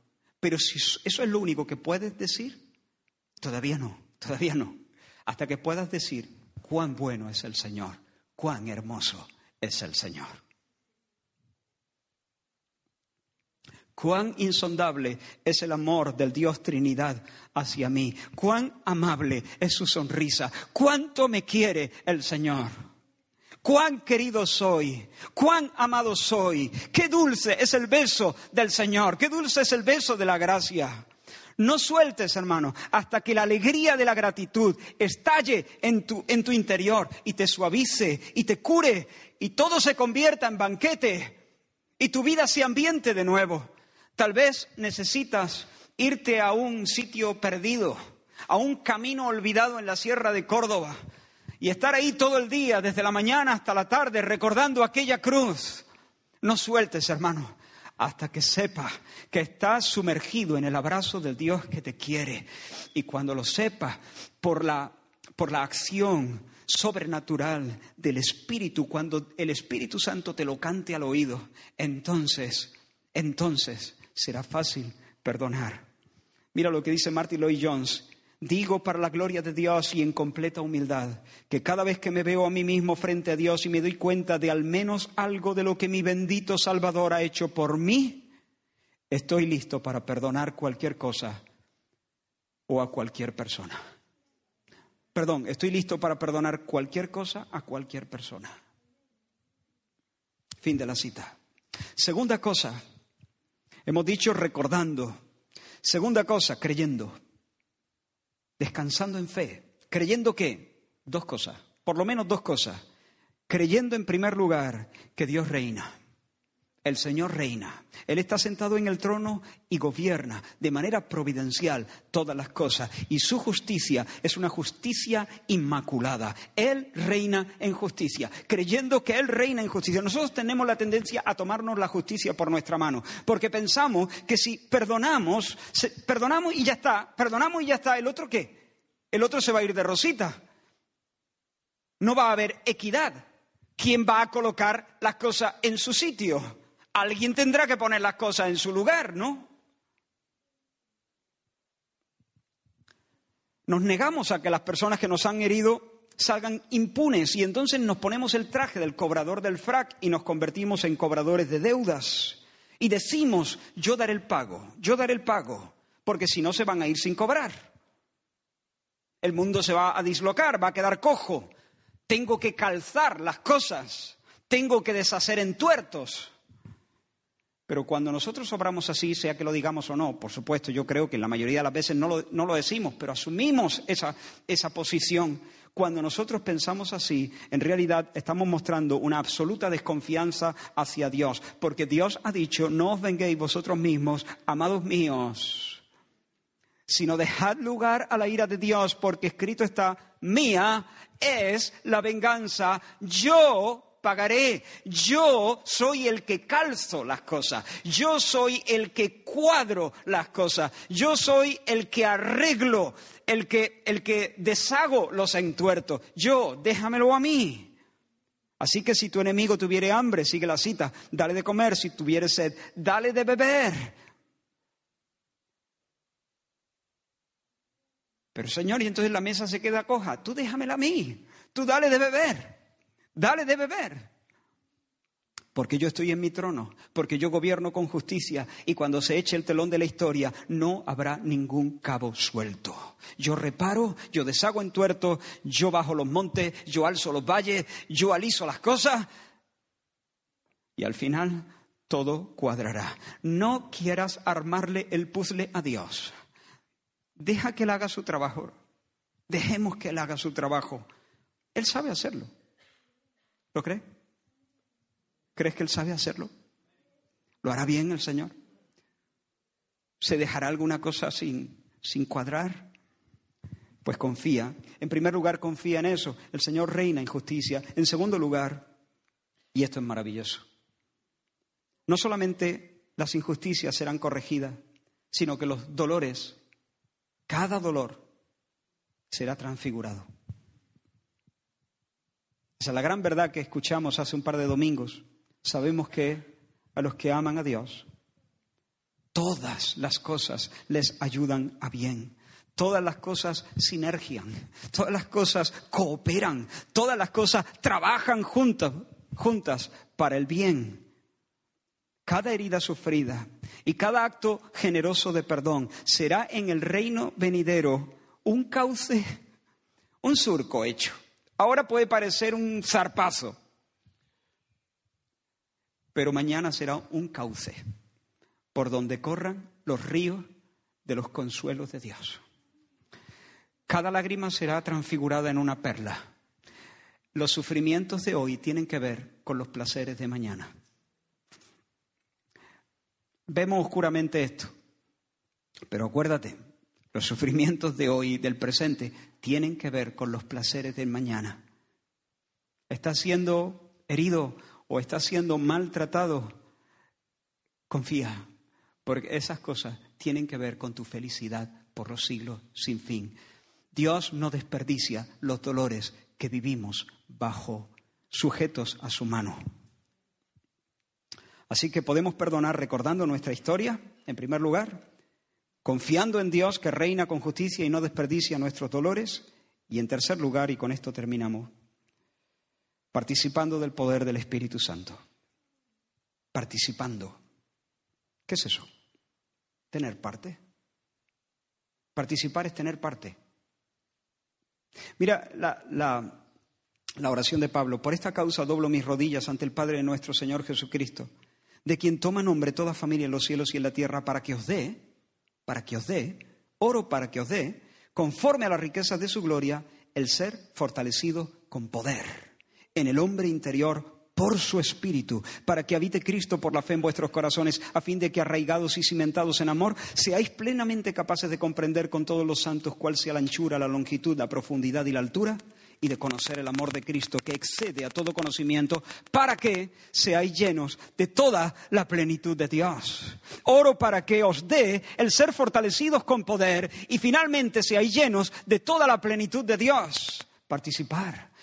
pero si eso es lo único que puedes decir, todavía no, todavía no. Hasta que puedas decir cuán bueno es el Señor, cuán hermoso es el Señor. Cuán insondable es el amor del Dios Trinidad hacia mí. Cuán amable es su sonrisa. Cuánto me quiere el Señor cuán querido soy, cuán amado soy, qué dulce es el beso del Señor, qué dulce es el beso de la gracia. No sueltes, hermano, hasta que la alegría de la gratitud estalle en tu, en tu interior y te suavice y te cure y todo se convierta en banquete y tu vida se ambiente de nuevo. Tal vez necesitas irte a un sitio perdido, a un camino olvidado en la sierra de Córdoba, y estar ahí todo el día, desde la mañana hasta la tarde, recordando aquella cruz. No sueltes, hermano, hasta que sepa que estás sumergido en el abrazo del Dios que te quiere. Y cuando lo sepas, por la, por la acción sobrenatural del Espíritu, cuando el Espíritu Santo te lo cante al oído, entonces, entonces será fácil perdonar. Mira lo que dice Martin Lloyd Jones Digo para la gloria de Dios y en completa humildad que cada vez que me veo a mí mismo frente a Dios y me doy cuenta de al menos algo de lo que mi bendito Salvador ha hecho por mí, estoy listo para perdonar cualquier cosa o a cualquier persona. Perdón, estoy listo para perdonar cualquier cosa a cualquier persona. Fin de la cita. Segunda cosa, hemos dicho recordando. Segunda cosa, creyendo descansando en fe, creyendo que, dos cosas, por lo menos dos cosas, creyendo en primer lugar que Dios reina. El Señor reina. Él está sentado en el trono y gobierna de manera providencial todas las cosas. Y su justicia es una justicia inmaculada. Él reina en justicia, creyendo que Él reina en justicia. Nosotros tenemos la tendencia a tomarnos la justicia por nuestra mano, porque pensamos que si perdonamos, perdonamos y ya está, perdonamos y ya está, ¿el otro qué? El otro se va a ir de rosita. No va a haber equidad. ¿Quién va a colocar las cosas en su sitio? Alguien tendrá que poner las cosas en su lugar, ¿no? Nos negamos a que las personas que nos han herido salgan impunes y entonces nos ponemos el traje del cobrador del frac y nos convertimos en cobradores de deudas. Y decimos, yo daré el pago, yo daré el pago, porque si no se van a ir sin cobrar. El mundo se va a dislocar, va a quedar cojo. Tengo que calzar las cosas, tengo que deshacer entuertos. Pero cuando nosotros obramos así, sea que lo digamos o no, por supuesto, yo creo que la mayoría de las veces no lo, no lo decimos, pero asumimos esa, esa posición. Cuando nosotros pensamos así, en realidad estamos mostrando una absoluta desconfianza hacia Dios, porque Dios ha dicho, no os venguéis vosotros mismos, amados míos, sino dejad lugar a la ira de Dios, porque escrito está, mía es la venganza, yo pagaré. Yo soy el que calzo las cosas. Yo soy el que cuadro las cosas. Yo soy el que arreglo, el que, el que deshago los entuertos. Yo, déjamelo a mí. Así que si tu enemigo tuviere hambre, sigue la cita, dale de comer, si tuviere sed, dale de beber. Pero Señor, y entonces la mesa se queda coja, tú déjamela a mí, tú dale de beber, dale de beber porque yo estoy en mi trono, porque yo gobierno con justicia y cuando se eche el telón de la historia no habrá ningún cabo suelto. Yo reparo, yo deshago en tuerto, yo bajo los montes, yo alzo los valles, yo aliso las cosas y al final todo cuadrará. No quieras armarle el puzzle a Dios. Deja que Él haga su trabajo. Dejemos que Él haga su trabajo. Él sabe hacerlo. ¿Lo cree? ¿Crees que Él sabe hacerlo? ¿Lo hará bien el Señor? ¿Se dejará alguna cosa sin, sin cuadrar? Pues confía. En primer lugar, confía en eso. El Señor reina en justicia. En segundo lugar, y esto es maravilloso, no solamente las injusticias serán corregidas, sino que los dolores, cada dolor, será transfigurado. Esa es la gran verdad que escuchamos hace un par de domingos sabemos que a los que aman a Dios, todas las cosas les ayudan a bien. Todas las cosas sinergian, todas las cosas cooperan, todas las cosas trabajan juntas, juntas para el bien. Cada herida sufrida y cada acto generoso de perdón será en el reino venidero un cauce, un surco hecho. Ahora puede parecer un zarpazo, pero mañana será un cauce por donde corran los ríos de los consuelos de Dios. Cada lágrima será transfigurada en una perla. Los sufrimientos de hoy tienen que ver con los placeres de mañana. Vemos oscuramente esto, pero acuérdate, los sufrimientos de hoy del presente tienen que ver con los placeres del mañana. Estás siendo herido o está siendo maltratado, confía, porque esas cosas tienen que ver con tu felicidad por los siglos sin fin. Dios no desperdicia los dolores que vivimos bajo sujetos a su mano. Así que podemos perdonar recordando nuestra historia, en primer lugar, confiando en Dios que reina con justicia y no desperdicia nuestros dolores, y en tercer lugar, y con esto terminamos, participando del poder del Espíritu Santo. Participando. ¿Qué es eso? Tener parte. Participar es tener parte. Mira la, la, oración de Pablo. Por esta causa doblo mis rodillas ante el Padre de nuestro Señor Jesucristo, de quien toma nombre toda familia en los cielos y en la tierra, para que os dé, para que os dé, oro para que os dé, conforme a las riquezas de su gloria, el ser fortalecido con poder en el hombre interior por su espíritu, para que habite Cristo por la fe en vuestros corazones, a fin de que arraigados y cimentados en amor, seáis plenamente capaces de comprender con todos los santos cuál sea la anchura, la longitud, la profundidad y la altura, y de conocer el amor de Cristo que excede a todo conocimiento, para que seáis llenos de toda la plenitud de Dios. Oro para que os dé el ser fortalecidos con poder y finalmente seáis llenos de toda la plenitud de Dios. Participar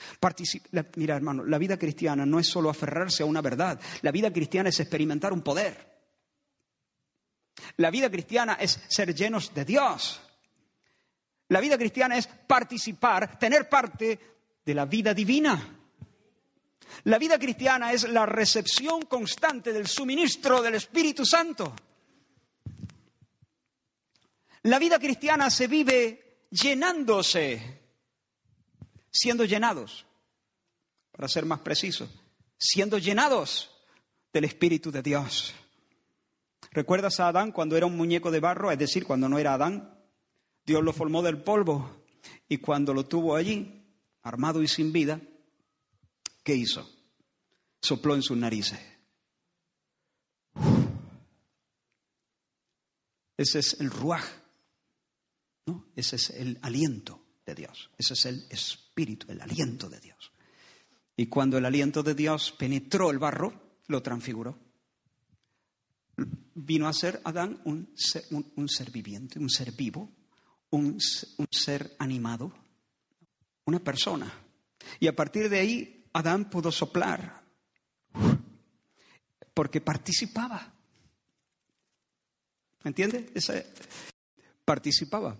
mira, hermano, la vida cristiana no es solo aferrarse a una verdad. La vida cristiana es experimentar un poder. La vida cristiana es ser llenos de Dios. La vida cristiana es participar, tener parte de la vida divina. La vida cristiana es la recepción constante del suministro del Espíritu Santo. La vida cristiana se vive llenándose siendo llenados, para ser más preciso, siendo llenados del Espíritu de Dios. ¿Recuerdas a Adán cuando era un muñeco de barro? Es decir, cuando no era Adán. Dios lo formó del polvo y cuando lo tuvo allí, armado y sin vida, ¿qué hizo? Sopló en sus narices. Ese es el ruaj, ¿no? Ese es el aliento de Dios. Ese es el espíritu, el aliento de Dios. Y cuando el aliento de Dios penetró el barro, lo transfiguró. Vino a ser Adán un ser, un, ser viviente, un ser vivo, un, un ser animado, una persona. Y a partir de ahí Adán pudo soplar? Porque participaba. ¿Me entiende? participaba.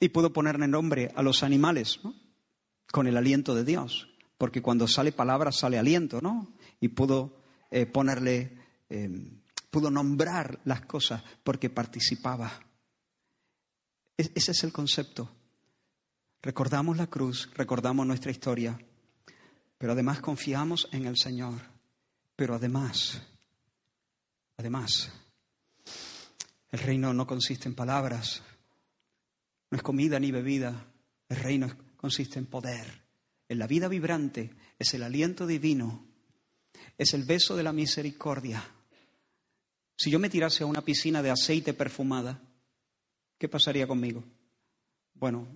y pudo ponerle nombre a los animales. Con el aliento de Dios. Porque cuando sale palabra sale aliento, ¿no? Y pudo eh, ponerle, em, pudo nombrar las cosas porque participaba. Ese es el concepto. Recordamos la cruz, recordamos nuestra historia, pero además confiamos en el Señor. Pero además, además, el reino no consiste en palabras, no es comida ni bebida, el reino consiste en poder, en la vida vibrante, es el aliento divino, es el beso de la misericordia. Si yo me tirase a una piscina de aceite perfumada, ¿qué pasaría conmigo? Bueno,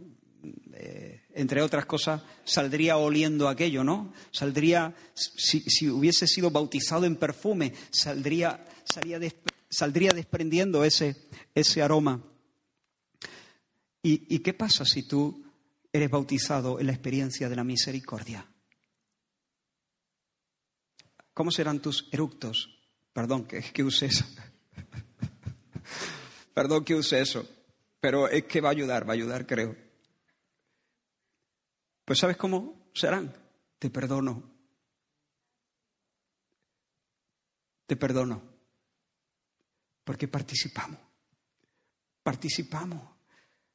eh, entre otras cosas, saldría oliendo aquello, ¿no? Saldría, si, hubiese sido bautizado en perfume, saldría, saldría desprendiendo ese, ese aroma. ¿Y, ¿Y qué pasa si tú eres bautizado en la experiencia de la misericordia? ¿Cómo serán tus eructos? Perdón que, que use eso. Perdón que use eso. Pero es que va a ayudar, va a ayudar, creo. Pues ¿sabes cómo serán? Te perdono. Te perdono. Porque participamos. Participamos.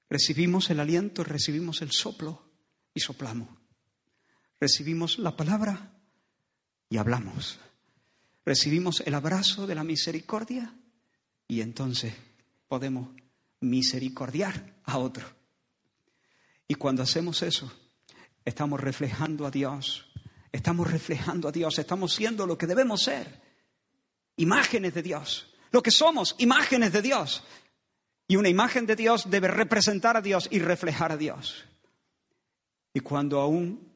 Recibimos el aliento, recibimos el soplo y soplamos. Recibimos la palabra y hablamos. Recibimos el abrazo de la misericordia y entonces podemos misericordiar a otro. Y cuando hacemos eso, estamos reflejando a Dios, estamos reflejando a Dios, estamos siendo lo que debemos ser, imágenes de Dios, lo que somos, imágenes de Dios. Y una imagen de Dios debe representar a Dios y reflejar a Dios. Y cuando a un,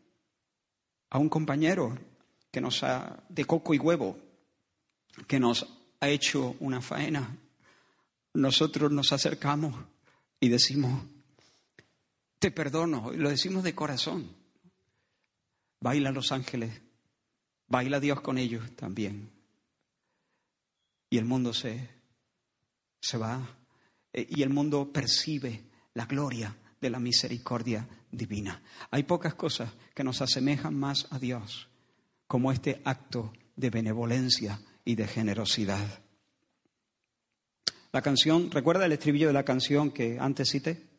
a un compañero que nos ha, de coco y huevo, que nos ha hecho una faena, nosotros nos acercamos y decimos, te perdono, y lo decimos de corazón. Baila los ángeles, baila Dios con ellos también. Y el mundo se, se va, e, y el mundo percibe la gloria de la misericordia divina. Hay pocas cosas que nos asemejan más a Dios como este acto de benevolencia y de generosidad. La canción, ¿recuerda el estribillo de la canción que antes cité?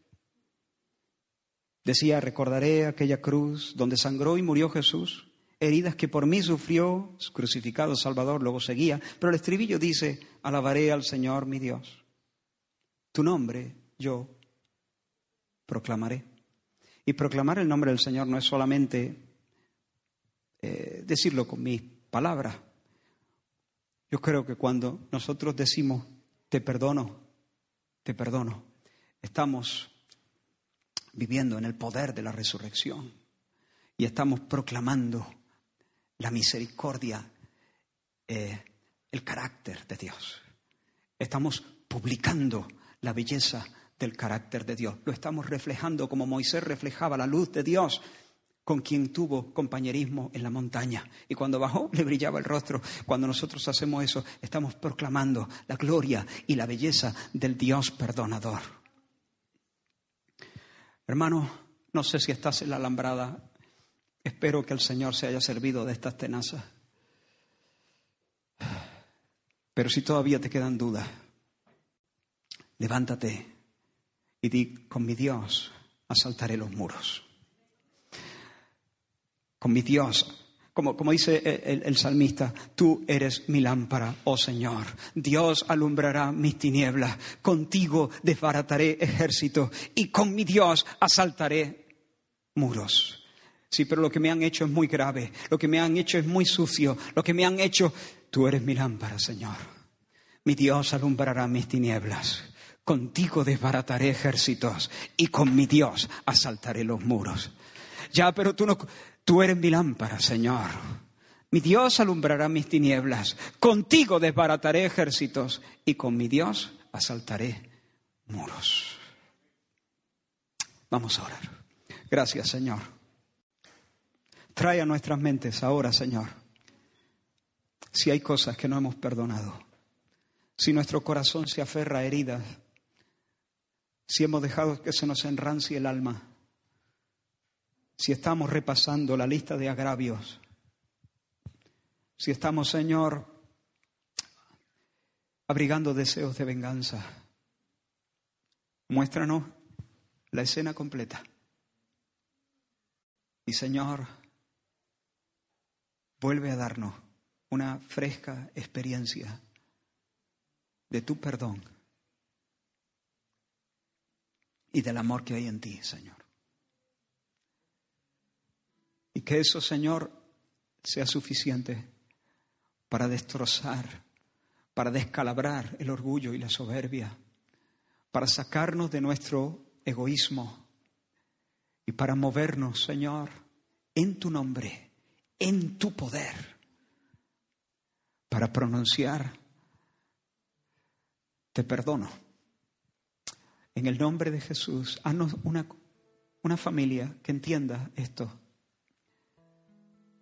Decía, recordaré aquella cruz donde sangró y murió Jesús, heridas que por mí sufrió, crucificado Salvador, luego seguía, pero el estribillo dice, alabaré al Señor mi Dios. Tu nombre yo proclamaré. Y proclamar el nombre del Señor no es solamente eh, decirlo con mis palabras. Yo creo que cuando nosotros decimos, te perdono, te perdono, estamos viviendo en el poder de la resurrección y estamos proclamando la misericordia, eh, el carácter de Dios. Estamos publicando la belleza del carácter de Dios. Lo estamos reflejando como Moisés reflejaba la luz de Dios con quien tuvo compañerismo en la montaña. Y cuando bajó le brillaba el rostro. Cuando nosotros hacemos eso, estamos proclamando la gloria y la belleza del Dios perdonador. Hermano, no sé si estás en la alambrada. Espero que el Señor se haya servido de estas tenazas. Pero si todavía te quedan dudas, levántate y di, con mi Dios asaltaré los muros. Con mi Dios como, como, dice el, el, salmista, tú eres mi lámpara, oh Señor. Dios alumbrará mis tinieblas. Contigo desbarataré ejércitos y con mi Dios asaltaré muros. Sí, pero lo que me han hecho es muy grave, lo que me han hecho es muy sucio, lo que me han hecho, tú eres mi lámpara, Señor. Mi Dios alumbrará mis tinieblas. Contigo desbarataré ejércitos y con mi Dios asaltaré los muros. Ya, pero tú no, Tú eres mi lámpara, Señor. Mi Dios alumbrará mis tinieblas. Contigo desbarataré ejércitos y con mi Dios asaltaré muros. Vamos a orar. Gracias, Señor. Trae a nuestras mentes ahora, Señor, si hay cosas que no hemos perdonado, si nuestro corazón se aferra a heridas, si hemos dejado que se nos enrancie el alma, si estamos repasando la lista de agravios, si estamos, Señor, abrigando deseos de venganza, muéstranos la escena completa. Y Señor, vuelve a darnos una fresca experiencia de tu perdón y del amor que hay en ti, Señor. Y que eso, Señor, sea suficiente para destrozar, para descalabrar el orgullo y la soberbia, para sacarnos de nuestro egoísmo y para movernos, Señor, en tu nombre, en tu poder, para pronunciar, te perdono. En el nombre de Jesús, haznos una, una familia que entienda esto.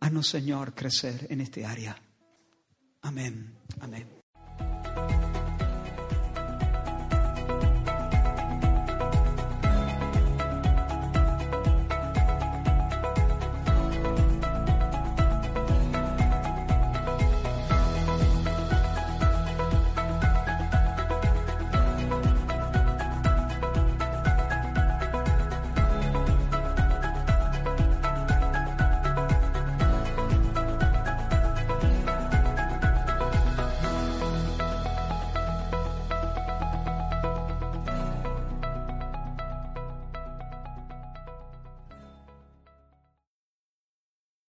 Haznos, Señor, crecer en este área. Amén, amén.